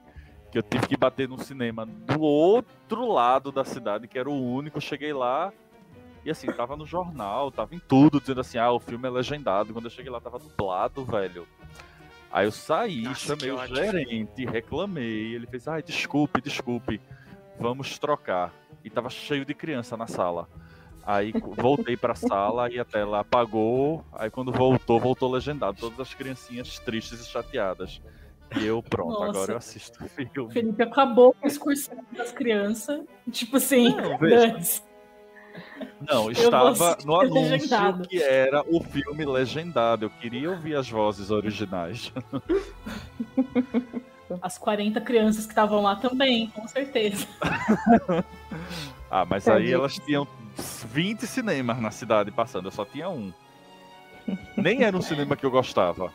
que eu tive que bater no cinema do outro lado da cidade, que era o único. Cheguei lá e assim, tava no jornal, tava em tudo, dizendo assim, ah, o filme é legendado. Quando eu cheguei lá, tava dublado, velho. Aí eu saí, Nossa, chamei o ótimo. gerente, reclamei. Ele fez, ai, desculpe, desculpe, vamos trocar. E tava cheio de criança na sala. Aí voltei pra sala e a tela apagou. Aí quando voltou, voltou legendado. Todas as criancinhas tristes e chateadas. E eu, pronto, Nossa. agora eu assisto o O filme. Felipe acabou com a excursão das crianças. Tipo assim, Não. Não, estava no anúncio legendado. que era o filme legendado. Eu queria ouvir as vozes originais. As 40 crianças que estavam lá também, com certeza. Ah, mas aí elas tinham 20 cinemas na cidade passando, eu só tinha um. Nem era um cinema que eu gostava.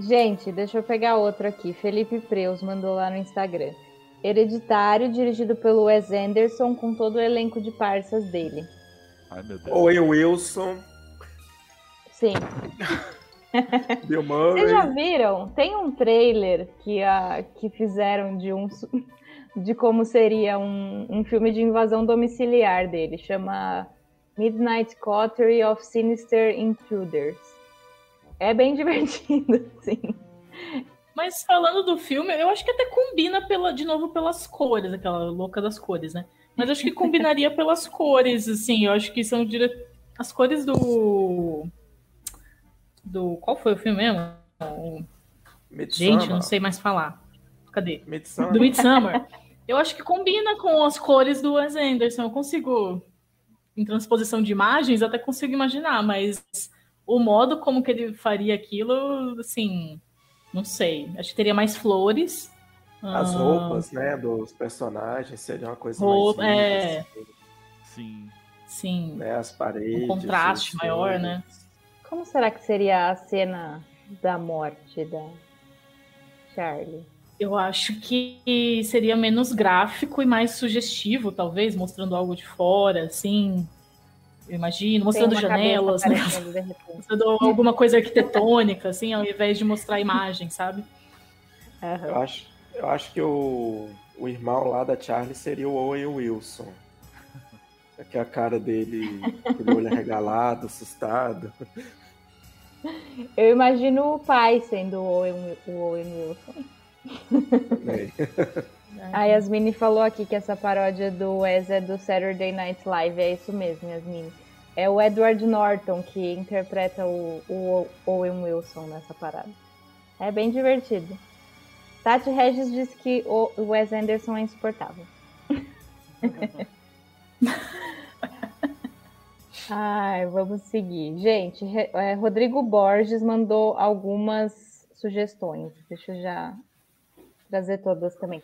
Gente, deixa eu pegar outro aqui. Felipe Preus mandou lá no Instagram. Hereditário, dirigido pelo Wes Anderson, com todo o elenco de parças dele. Ai, meu Deus. Owen Wilson, Sim. Bill Vocês já viram? Tem um trailer que, a, que fizeram de um de como seria um, um filme de invasão domiciliar dele. Chama Midnight Coterie of Sinister Intruders. É bem divertido, sim. Mas falando do filme, eu acho que até combina pela, de novo pelas cores, aquela louca das cores, né? Mas eu acho que combinaria pelas cores, assim. Eu acho que são dire... as cores do. Do. Qual foi o filme mesmo? O-. Gente, eu não sei mais falar. Cadê? Midsommar. Do Midsummer. Eu acho que combina com as cores do Wes Anderson. Eu consigo, em transposição de imagens, até consigo imaginar, mas o modo como que ele faria aquilo, assim, não sei. Acho que teria mais flores. As Ah, roupas, né, dos personagens seriam uma coisa Roupa- mais é. vivas, assim, Sim. Sim. né, as paredes. Um contraste maior, cores. né? Como será que seria a cena da morte da Charlie? Eu acho que seria menos gráfico e mais sugestivo, talvez, mostrando algo de fora, assim. Eu imagino, mostrando janelas, né? Mostrando alguma coisa arquitetônica, assim, ao invés de mostrar imagem, sabe? Aham. Eu acho, eu acho que o, o irmão lá da Charlie seria o Owen Wilson. É que a cara dele, aquele olho arregalado, assustado. Eu imagino o pai sendo o Owen, o Owen Wilson. né? A Yasmine falou aqui que essa paródia do Wes é do Saturday Night Live. É isso mesmo, Yasmine. É o Edward Norton que interpreta o, o Owen Wilson nessa parada. É bem divertido. Tati Regis disse que o Wes Anderson é insuportável. Ai, vamos seguir. Gente, é, Rodrigo Borges mandou algumas sugestões. Deixa eu já trazer todas também.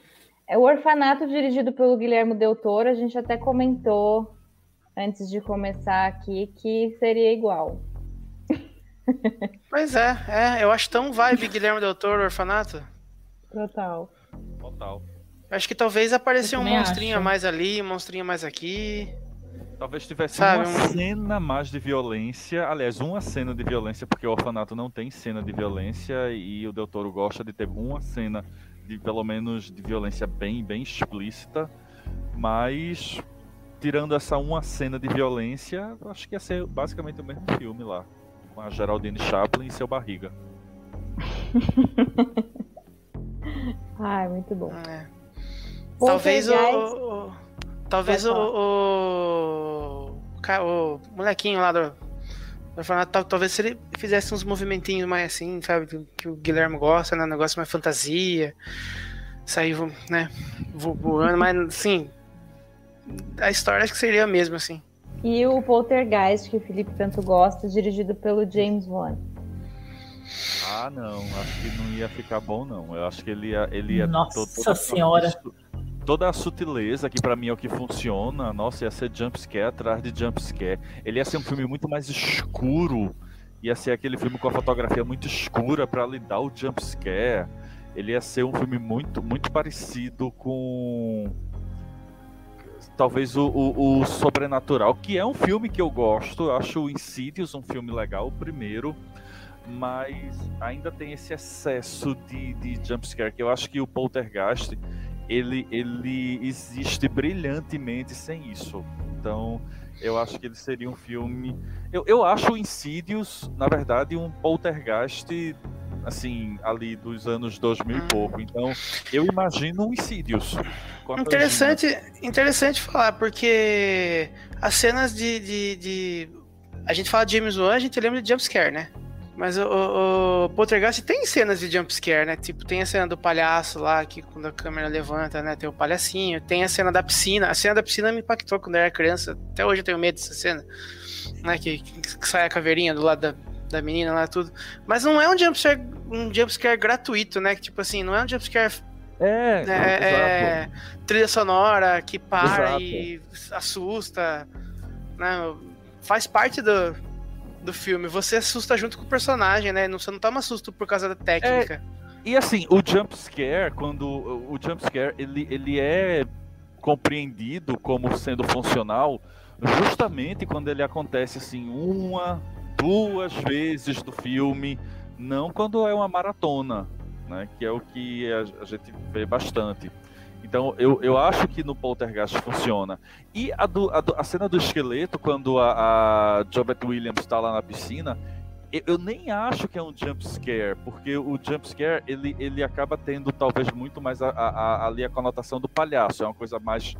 É o Orfanato, dirigido pelo Guilherme Del Toro, a gente até comentou antes de começar aqui que seria igual. Pois é, é, eu acho tão vibe Guilherme Del Toro, Orfanato. Total. Total. Acho que talvez aparecesse um monstrinho acho. mais ali, um monstrinho mais aqui. Talvez tivesse Sabe, uma um... cena mais de violência. Aliás, uma cena de violência, porque o orfanato não tem cena de violência e o Del Toro gosta de ter uma cena de pelo menos de violência bem, bem explícita. Mas tirando essa uma cena de violência, acho que ia ser basicamente o mesmo filme lá. Com a Geraldine Chaplin e seu barriga. Ai, muito bom. É. Talvez o, Talvez o, o, o, molequinho lá do, talvez se ele fizesse uns movimentinhos mais assim, sabe? Que, o Guilherme gosta, né? Um negócio mais fantasia. Sair, né? Voando, mas sim. A história acho que seria a mesma, assim. E o Poltergeist, que o Felipe tanto gosta, dirigido pelo James Wan. Ah, não, acho que não ia ficar bom, não. Eu acho que ele ia. Ele ia Nossa senhora! Toda a sutileza, que para mim é o que funciona, nossa, ia ser jumpscare atrás de jumpscare. Ele ia ser um filme muito mais escuro, ia ser aquele filme com a fotografia muito escura para lhe dar o jumpscare. Ele ia ser um filme muito, muito parecido com. Talvez o, o, o Sobrenatural, que é um filme que eu gosto. Eu acho o Insidious um filme legal, o primeiro mas ainda tem esse excesso de, de jumpscare que eu acho que o Poltergeist ele, ele existe brilhantemente sem isso. Então, eu acho que ele seria um filme. Eu, eu acho o Insidious, na verdade, um poltergeist, assim, ali dos anos 2000 e pouco. Então, eu imagino um Insidious. Interessante, interessante falar, porque as cenas de, de, de. A gente fala de James Wan, a gente lembra de jumpscare, né? Mas o, o, o Poltergeist tem cenas de jumpscare, né? Tipo, tem a cena do palhaço lá, que quando a câmera levanta, né? Tem o palhacinho. Tem a cena da piscina. A cena da piscina me impactou quando eu era criança. Até hoje eu tenho medo dessa cena. Né? Que, que, que sai a caveirinha do lado da, da menina lá, tudo. Mas não é um jumpscare, um jumpscare gratuito, né? Que, tipo assim, não é um jumpscare é, né, é, é, trilha sonora que para exato. e assusta, né? Faz parte do, do filme. Você assusta junto com o personagem, né? Você não toma susto por causa da técnica. É, e assim, o jump scare, quando o jump scare, ele, ele é compreendido como sendo funcional justamente quando ele acontece assim uma, duas vezes do filme, não quando é uma maratona, né? Que é o que a, a gente vê bastante. Então, eu, eu acho que no Poltergeist funciona. E a, do, a, do, a cena do esqueleto, quando a, a Jobet Williams está lá na piscina, eu, eu, nem acho que é um jump scare, porque o jump scare ele, ele acaba tendo talvez muito mais a, a, ali a conotação do palhaço, é uma coisa mais,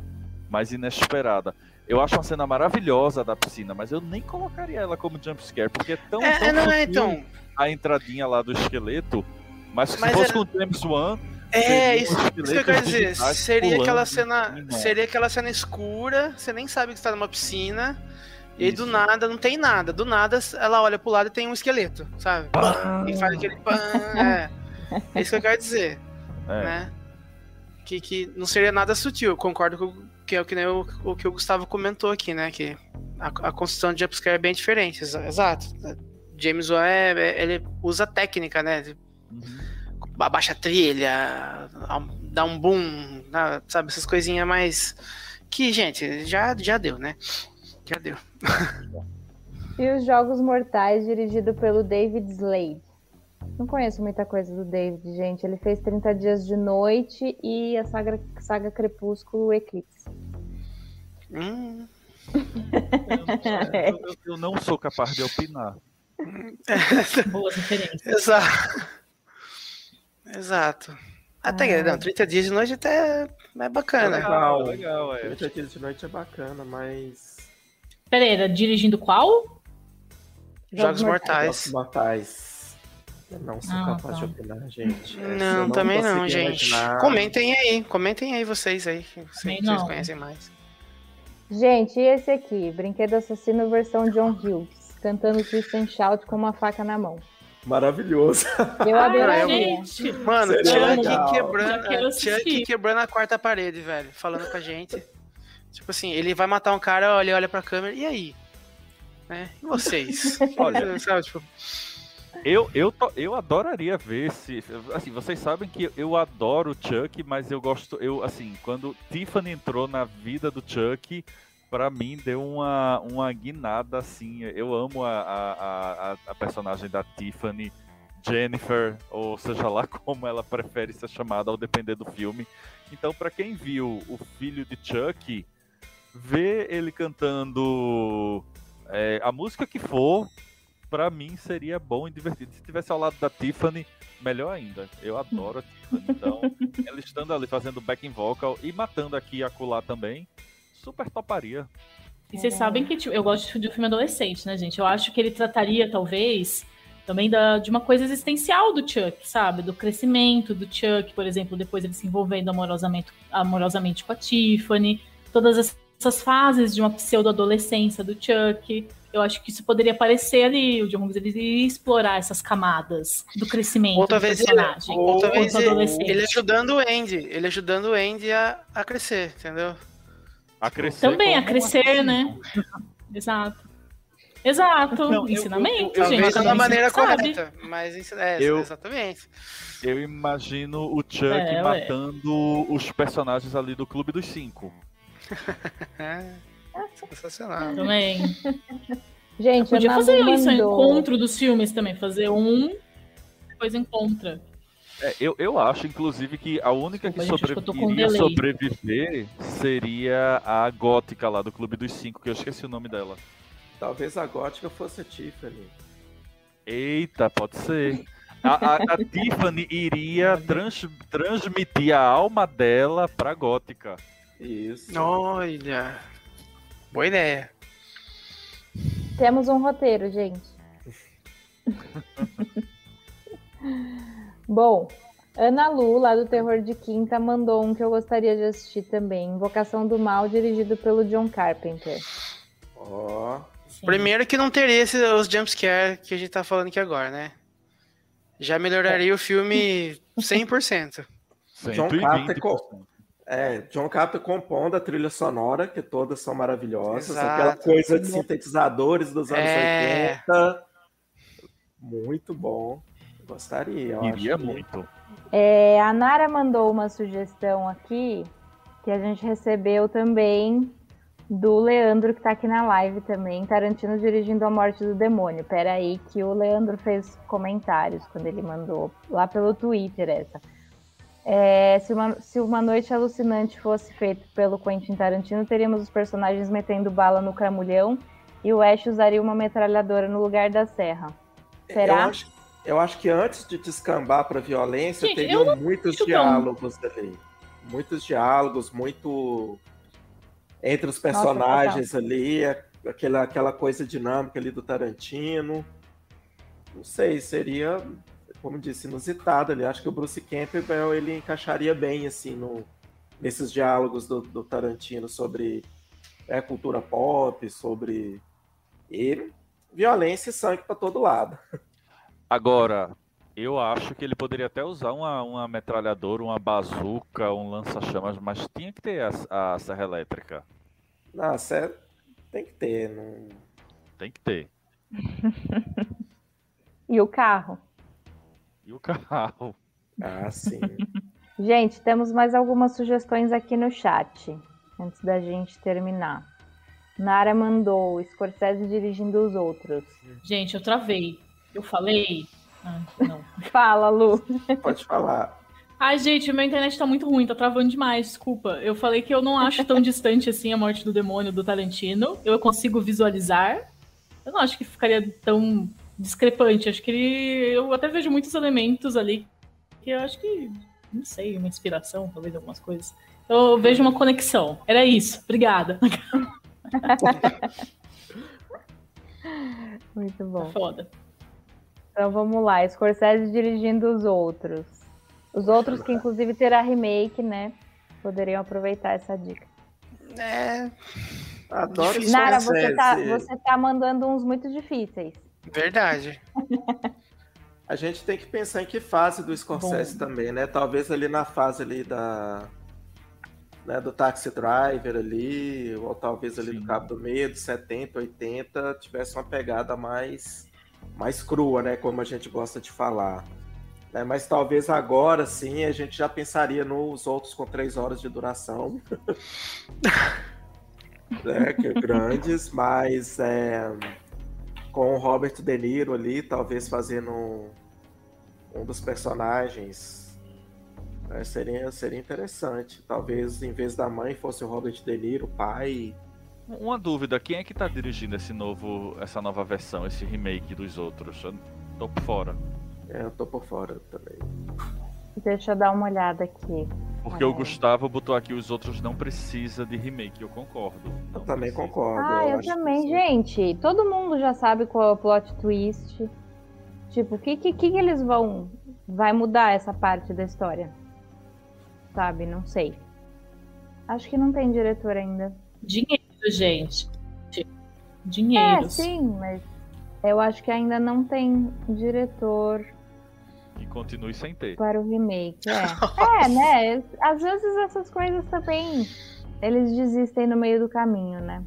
mais inesperada. Eu acho uma cena maravilhosa da piscina, mas eu nem colocaria ela como jump scare, porque é tão, é, tão é, não é, então... a entradinha lá do esqueleto, mas se mas fosse era... com o James Wan, é, isso, isso que eu quero dizer. Seria aquela cena. Seria aquela cena escura, você nem sabe que está numa piscina. E isso. do nada não tem nada. Do nada ela olha pro lado e tem um esqueleto, sabe? E faz aquele É. é isso que eu quero dizer. É. Né? Que, que não seria nada sutil. Concordo com que é o que, né, o, o que o Gustavo comentou aqui, né? Que a, a construção de jumpscare é bem diferente. Exato. James Wan é, é, ele usa técnica, né? Uhum abaixa a trilha, dá um boom, sabe? Essas coisinhas mais. Que, gente, já, já deu, né? Já deu. e os Jogos Mortais, dirigido pelo David Slade. Não conheço muita coisa do David, gente. Ele fez 30 Dias de Noite e a saga, saga Crepúsculo Eclipse. Hum. eu, eu, eu, não sou capaz de opinar. Boas referências. Exato. Exato. Até, ah, não, 30 dias de noite até é bacana. É legal, legal, é. 30 dias de noite é bacana, mas. Pereira, dirigindo qual? Jogos, Jogos Mortais. Jogos Mortais. Eu não sou ah, capaz tá. de opinar, gente. Não, não também não, gente. Imaginar... Comentem aí, comentem aí vocês aí, que vocês conhecem mais. Gente, e esse aqui? Brinquedo Assassino versão John Hughes, cantando Twist and Shout com uma faca na mão. Maravilhoso. Eu adoraria. gente. Mano, Chuck quebrando, Chuck quebrando a quarta parede, velho. Falando com a gente. Tipo assim, ele vai matar um cara, olha, olha pra câmera, e aí? Né? E vocês? olha, sabe, tipo... Eu, eu, eu adoraria ver se. Assim, vocês sabem que eu adoro o Chuck, mas eu gosto. Eu, assim, quando Tiffany entrou na vida do Chuck, para mim deu uma, uma guinada assim. Eu amo a, a, a, a, personagem da Tiffany, Jennifer, ou seja lá como ela prefere ser chamada ao depender do filme. Então, para quem viu o filho de Chuck, ver ele cantando é, a música que for, para mim seria bom e divertido. Se tivesse ao lado da Tiffany, melhor ainda. Eu adoro a Tiffany. Então, ela estando ali fazendo backing vocal e matando aqui e acolá também, super toparia. E vocês sabem que tipo, eu gosto de um filme adolescente, né, gente? Eu acho que ele trataria, talvez, também da, de uma coisa existencial do Chuck, sabe? Do crescimento do Chuck, por exemplo, depois ele se envolvendo amorosamente, amorosamente com a Tiffany, todas essas fases de uma pseudo-adolescência do Chuck. Eu acho que isso poderia aparecer ali, o John Hughes ele iria explorar essas camadas do crescimento outra do vez personagem. Ele, outra vez ele, ele ajudando o Andy, ele ajudando o Andy a, a crescer, entendeu? A crescer. Também, a crescer, né? Exato. Exato, não, ensinamento, eu, eu, eu, gente. da maneira correta, mas é, eu, exatamente. Eu imagino o Chuck é, matando os personagens ali do Clube dos Cinco. é, sensacional. Também. Gente, podia fazer mandou... isso, encontro dos filmes também, fazer um, depois encontra. É, eu, eu acho, inclusive, que a única que iria sobreviver seria a gótica lá do Clube dos Cinco, que eu esqueci o nome dela. Talvez a gótica fosse a Tiffany. Eita, pode ser. A, a, a Tiffany iria trans, transmitir a alma dela pra gótica. Isso. Olha. Boa ideia. Temos um roteiro, gente. Bom, Ana Lu, lá do Terror de Quinta, mandou um que eu gostaria de assistir também. Invocação do Mal, dirigido pelo John Carpenter. Ó. Oh. Primeiro que não teria esses, os jumpscare que a gente tá falando aqui agora, né? Já melhoraria é. o filme 100%. John Carpenter, é, John Carpenter compondo a trilha sonora, que todas são maravilhosas. Exato. Aquela coisa de sintetizadores dos anos é... 80. Muito bom. Gostaria. Iria muito. É, a Nara mandou uma sugestão aqui que a gente recebeu também do Leandro, que tá aqui na live também. Tarantino dirigindo A Morte do Demônio. Pera aí, que o Leandro fez comentários quando ele mandou lá pelo Twitter essa. É, se, uma, se uma noite alucinante fosse feita pelo Quentin Tarantino, teríamos os personagens metendo bala no cramulhão e o Ash usaria uma metralhadora no lugar da serra. Será? Eu acho, eu acho que antes de descambar para violência, Gente, teriam muitos diálogos bom. ali. Muitos diálogos, muito. Entre os personagens Nossa, ali, aquela, aquela coisa dinâmica ali do Tarantino. Não sei, seria, como disse, inusitado ali. Acho que o Bruce Campbell ele encaixaria bem assim no, nesses diálogos do, do Tarantino sobre é, cultura pop, sobre e violência e sangue para todo lado. Agora, eu acho que ele poderia até usar uma, uma metralhadora, uma bazuca, um lança-chamas, mas tinha que ter a, a serra elétrica. Não, a serra tem que ter. Não... Tem que ter. e o carro? E o carro? Ah, sim. gente, temos mais algumas sugestões aqui no chat, antes da gente terminar. Nara mandou Scorsese dirigindo os outros. Gente, eu travei. Eu falei? Ah, não. Fala, Lu. Pode falar. Ai, gente, minha internet tá muito ruim, tá travando demais, desculpa. Eu falei que eu não acho tão distante assim a morte do demônio do Tarantino. Eu consigo visualizar. Eu não acho que ficaria tão discrepante. Acho que ele... eu até vejo muitos elementos ali que eu acho que, não sei, uma inspiração, talvez algumas coisas. Eu vejo uma conexão. Era isso. Obrigada. muito bom. Tá foda. Então vamos lá, Scorsese dirigindo os outros. Os outros que inclusive terá remake, né? Poderiam aproveitar essa dica. É. Adoro Scorsese. Nara, você tá, você tá mandando uns muito difíceis. Verdade. A gente tem que pensar em que fase do Scorsese Bom. também, né? Talvez ali na fase ali da né, do Taxi Driver ali, ou talvez ali Sim. do Cabo do Medo, 70, 80, tivesse uma pegada mais mais crua, né, como a gente gosta de falar. Né, mas talvez agora sim a gente já pensaria nos outros com três horas de duração. né, que é grandes, mas é, com o Robert De Niro ali, talvez fazendo um, um dos personagens é, seria, seria interessante. Talvez em vez da mãe fosse o Robert De Niro, o pai. Uma dúvida, quem é que tá dirigindo esse novo, essa nova versão, esse remake dos outros? Eu tô por fora. É, eu tô por fora também. Deixa eu dar uma olhada aqui. Porque é. o Gustavo botou aqui os outros não precisa de remake, eu concordo. Eu também precisa. concordo. Ah, eu, eu também, gente. Todo mundo já sabe qual é o plot twist. Tipo, o que, que, que eles vão. Vai mudar essa parte da história? Sabe? Não sei. Acho que não tem diretor ainda. Dinheiro, gente. Dinheiro. É, sim, mas eu acho que ainda não tem diretor. E continue sem ter. Para o remake, é. é, né? Às vezes essas coisas também. Eles desistem no meio do caminho, né?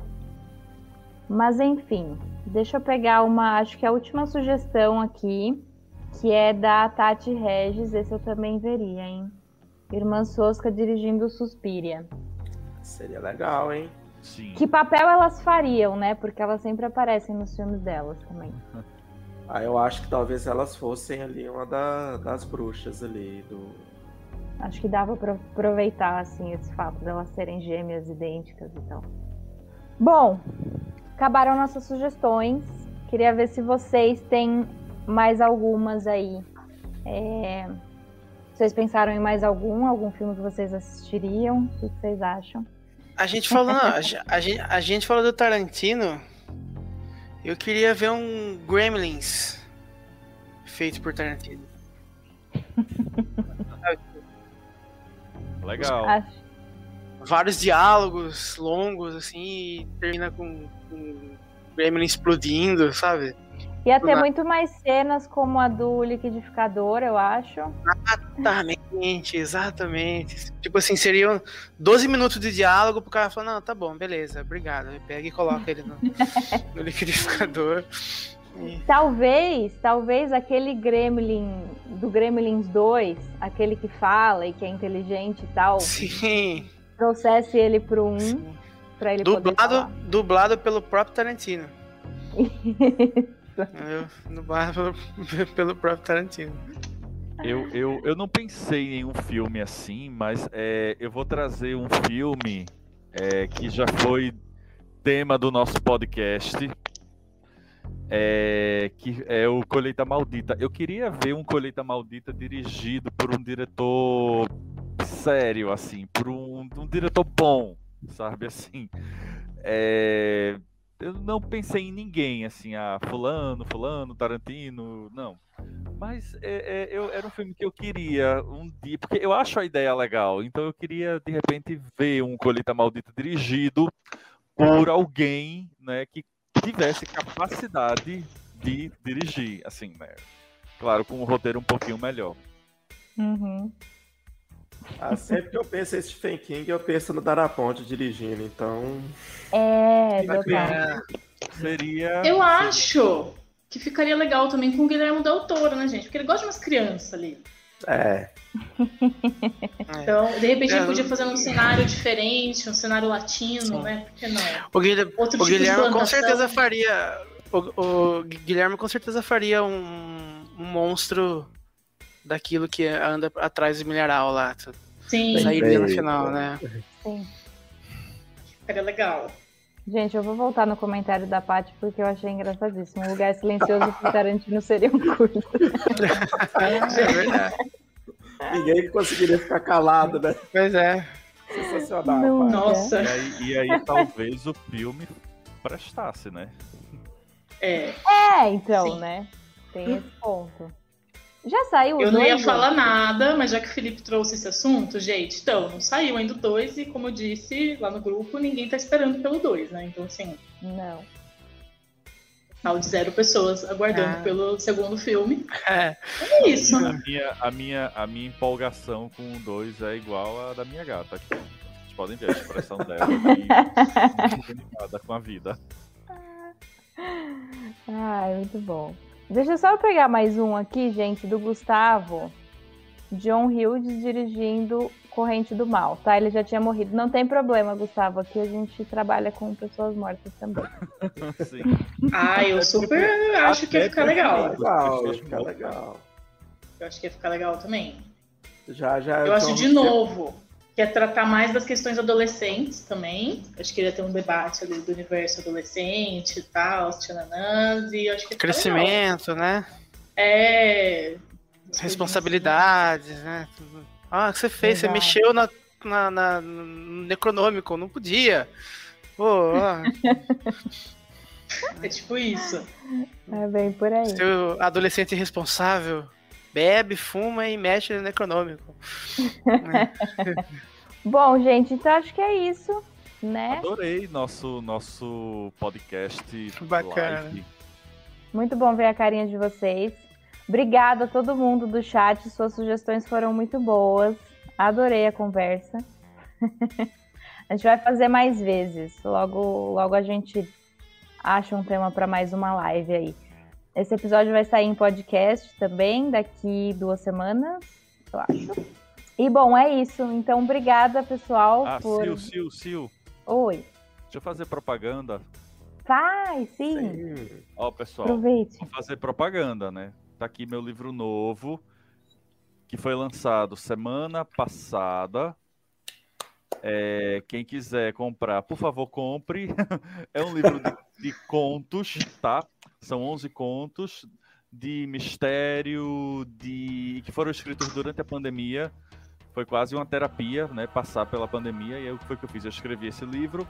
Mas enfim, deixa eu pegar uma. Acho que a última sugestão aqui, que é da Tati Regis. Esse eu também veria, hein? Irmã Sosca dirigindo Suspiria. Seria legal, hein? Sim. Que papel elas fariam, né? Porque elas sempre aparecem nos filmes delas também. Ah, eu acho que talvez elas fossem ali uma da, das bruxas ali do. Acho que dava para aproveitar assim esse fato delas de serem gêmeas idênticas e tal. Bom, acabaram nossas sugestões. Queria ver se vocês têm mais algumas aí. É... Vocês pensaram em mais algum? Algum filme que vocês assistiriam? O que vocês acham? A gente falou, não, a, a, gente, a gente falou do Tarantino. Eu queria ver um Gremlins feito por Tarantino. Legal. Acho. Vários diálogos longos, assim, e termina com, com Gremlin explodindo, sabe? Ia ter muito mais cenas como a do liquidificador, eu acho. Exatamente, exatamente. Tipo assim, seriam 12 minutos de diálogo pro cara falar, não, tá bom, beleza, obrigado. Pega e coloca ele no, no liquidificador. E... Talvez, talvez aquele Gremlin do Gremlins 2, aquele que fala e que é inteligente e tal. Sim. Trouxesse ele pro 1 um, pra ele dublado. Dublado pelo próprio Tarantino. no bar pelo, pelo próprio Tarantino. Eu, eu, eu não pensei em um filme assim, mas é, eu vou trazer um filme é, que já foi tema do nosso podcast, é, que é o Colheita Maldita. Eu queria ver um Colheita Maldita dirigido por um diretor sério, assim, por um, um diretor bom, sabe, assim. É, eu não pensei em ninguém, assim, ah, fulano, fulano, Tarantino, não. Mas é, é, eu, era um filme que eu queria um dia, porque eu acho a ideia legal, então eu queria, de repente, ver um Colita Maldita dirigido por alguém, né, que tivesse capacidade de dirigir, assim, né? Claro, com um roteiro um pouquinho melhor. Uhum. Ah, sempre que eu penso em Stephen King, eu penso no Daraponte dirigindo, então. É, legal. Seria. Eu acho que ficaria legal também com o Guilherme Del Toro, né, gente? Porque ele gosta de umas crianças ali. É. Então, de repente, ele podia fazer um cenário diferente, um cenário latino, Sim. né? Por que não? O Guilherme, o tipo Guilherme com certeza faria. O, o, Guilherme com certeza faria um, um monstro daquilo que anda atrás do mineral lá. Sim. Sairia no final, né? Sim. Seria legal. Gente, eu vou voltar no comentário da Paty porque eu achei engraçadíssimo. Um lugar silencioso pro Tarantino seria um curto. é verdade. Ninguém conseguiria ficar calado, né? Pois é. Sensacional. Não, Nossa. E aí, e aí talvez o filme prestasse, né? É. É, então, Sim. né? Tem esse ponto. Já saiu Eu não dois, ia falar nada, mas já que o Felipe trouxe esse assunto, gente, então, não saiu ainda o 2 e, como eu disse lá no grupo, ninguém tá esperando pelo 2, né? Então, assim. Não. Tal de zero pessoas aguardando ah. pelo segundo filme. É, é isso. A minha, a, minha, a minha empolgação com o 2 é igual à da minha gata aqui. Vocês podem ver a expressão dela aqui, com a vida. Ai, muito bom. Deixa eu só pegar mais um aqui, gente, do Gustavo. John Hughes dirigindo Corrente do Mal, tá? Ele já tinha morrido. Não tem problema, Gustavo. Aqui a gente trabalha com pessoas mortas também. Sim. Ah, eu super acho que ia ficar legal. Legal, ia ficar legal. Eu acho que ia ficar legal também. Já, já. Eu acho de novo quer tratar mais das questões adolescentes também. Acho que ele ia ter um debate ali do universo adolescente e tal, os tchananãs, e acho que Crescimento, né? É. Responsabilidades, né? Ah, o que você fez? Exato. Você mexeu na, na, na, no Necronômico, não podia. Pô, é tipo isso. É bem por aí. Seu adolescente irresponsável bebe, fuma e mexe no Necronômico. Bom, gente, então acho que é isso, né? Adorei nosso, nosso podcast. Bacana. Live. Muito bom ver a carinha de vocês. Obrigada a todo mundo do chat, suas sugestões foram muito boas. Adorei a conversa. a gente vai fazer mais vezes. Logo, logo a gente acha um tema para mais uma live aí. Esse episódio vai sair em podcast também daqui duas semanas, eu acho. E bom, é isso. Então, obrigada, pessoal. Ah, por... Sil, Sil, Sil. Oi. Deixa eu fazer propaganda. Faz, sim. sim. Ó, pessoal. Aproveite. Vou fazer propaganda, né? Tá aqui meu livro novo, que foi lançado semana passada. É, quem quiser comprar, por favor, compre. é um livro de, de contos, tá? São 11 contos de mistério, de que foram escritos durante a pandemia. Foi quase uma terapia, né? Passar pela pandemia. E aí, o que foi que eu fiz? Eu escrevi esse livro.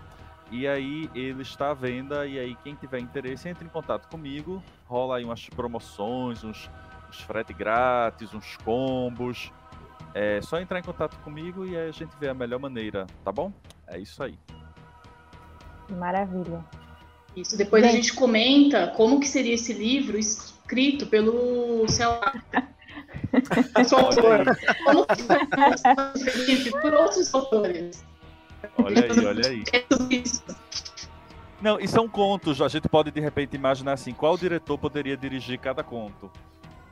E aí ele está à venda. E aí, quem tiver interesse, entre em contato comigo. Rola aí umas promoções, uns, uns frete grátis, uns combos. É só entrar em contato comigo e aí a gente vê a melhor maneira, tá bom? É isso aí. Maravilha. Isso, depois Bem... a gente comenta como que seria esse livro escrito pelo, sei lá, autor. como que por outros autores. Olha aí, olha aí. Não, e são contos, a gente pode de repente imaginar assim, qual diretor poderia dirigir cada conto.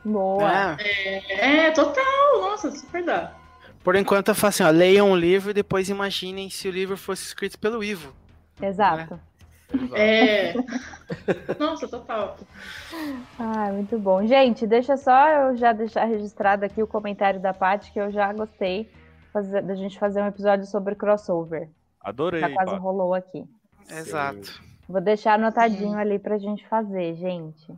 Boa. É, é total, nossa, super dá. Por enquanto eu faço assim, ó, leiam o livro e depois imaginem se o livro fosse escrito pelo Ivo. Exato. Né? É. Nossa, total. Ah, muito bom. Gente, deixa só eu já deixar registrado aqui o comentário da Paty, que eu já gostei fazer, da gente fazer um episódio sobre crossover. Adorei. Já quase rolou aqui. Exato. Vou deixar anotadinho Sim. ali pra gente fazer, gente.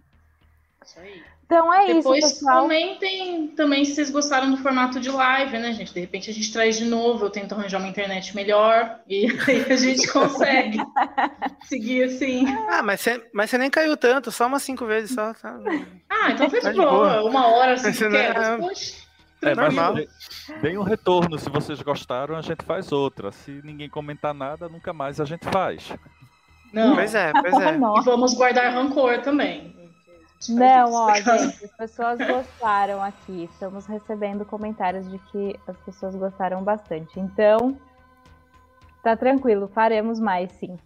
Isso aí. Então é Depois, isso, pessoal. comentem também se vocês gostaram do formato de live, né, gente? De repente a gente traz de novo, eu tento arranjar uma internet melhor e aí a gente consegue seguir assim. Ah, mas você, mas você nem caiu tanto, só umas cinco vezes só. Tá... Ah, então foi tá de boa. boa. Uma hora, assim, que é... Poxa, é, normal. Bem um retorno, se vocês gostaram, a gente faz outra. Se ninguém comentar nada, nunca mais a gente faz. Não. Pois é, pois é. e vamos guardar rancor também. Não, ó, gente, as pessoas gostaram aqui. Estamos recebendo comentários de que as pessoas gostaram bastante. Então, tá tranquilo, faremos mais, sim.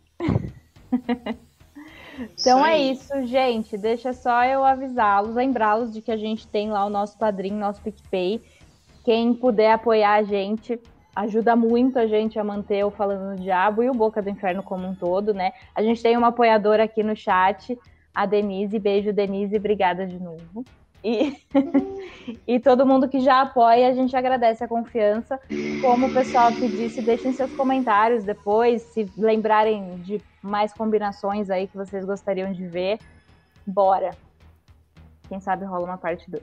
então é isso, gente. Deixa só eu avisá-los, lembrá-los de que a gente tem lá o nosso padrinho, nosso PicPay. Quem puder apoiar a gente, ajuda muito a gente a manter o Falando no Diabo e o Boca do Inferno como um todo, né? A gente tem uma apoiadora aqui no chat a Denise. Beijo, Denise, obrigada de novo. E, e todo mundo que já apoia, a gente agradece a confiança. Como o pessoal que disse, deixem seus comentários depois, se lembrarem de mais combinações aí que vocês gostariam de ver. Bora! Quem sabe rola uma parte 2.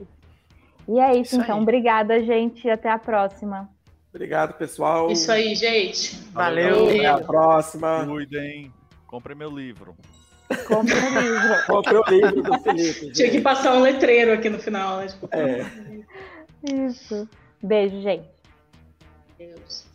E é isso, isso então. Aí. Obrigada, gente. Até a próxima. Obrigado, pessoal. Isso aí, gente. Valeu. Até a próxima. Cuidem. Compre meu livro. Compre o livro. Compre o livro do Felipe. Gente. Tinha que passar um letreiro aqui no final, né? Tipo, é. Isso. Beijo, gente. Deus.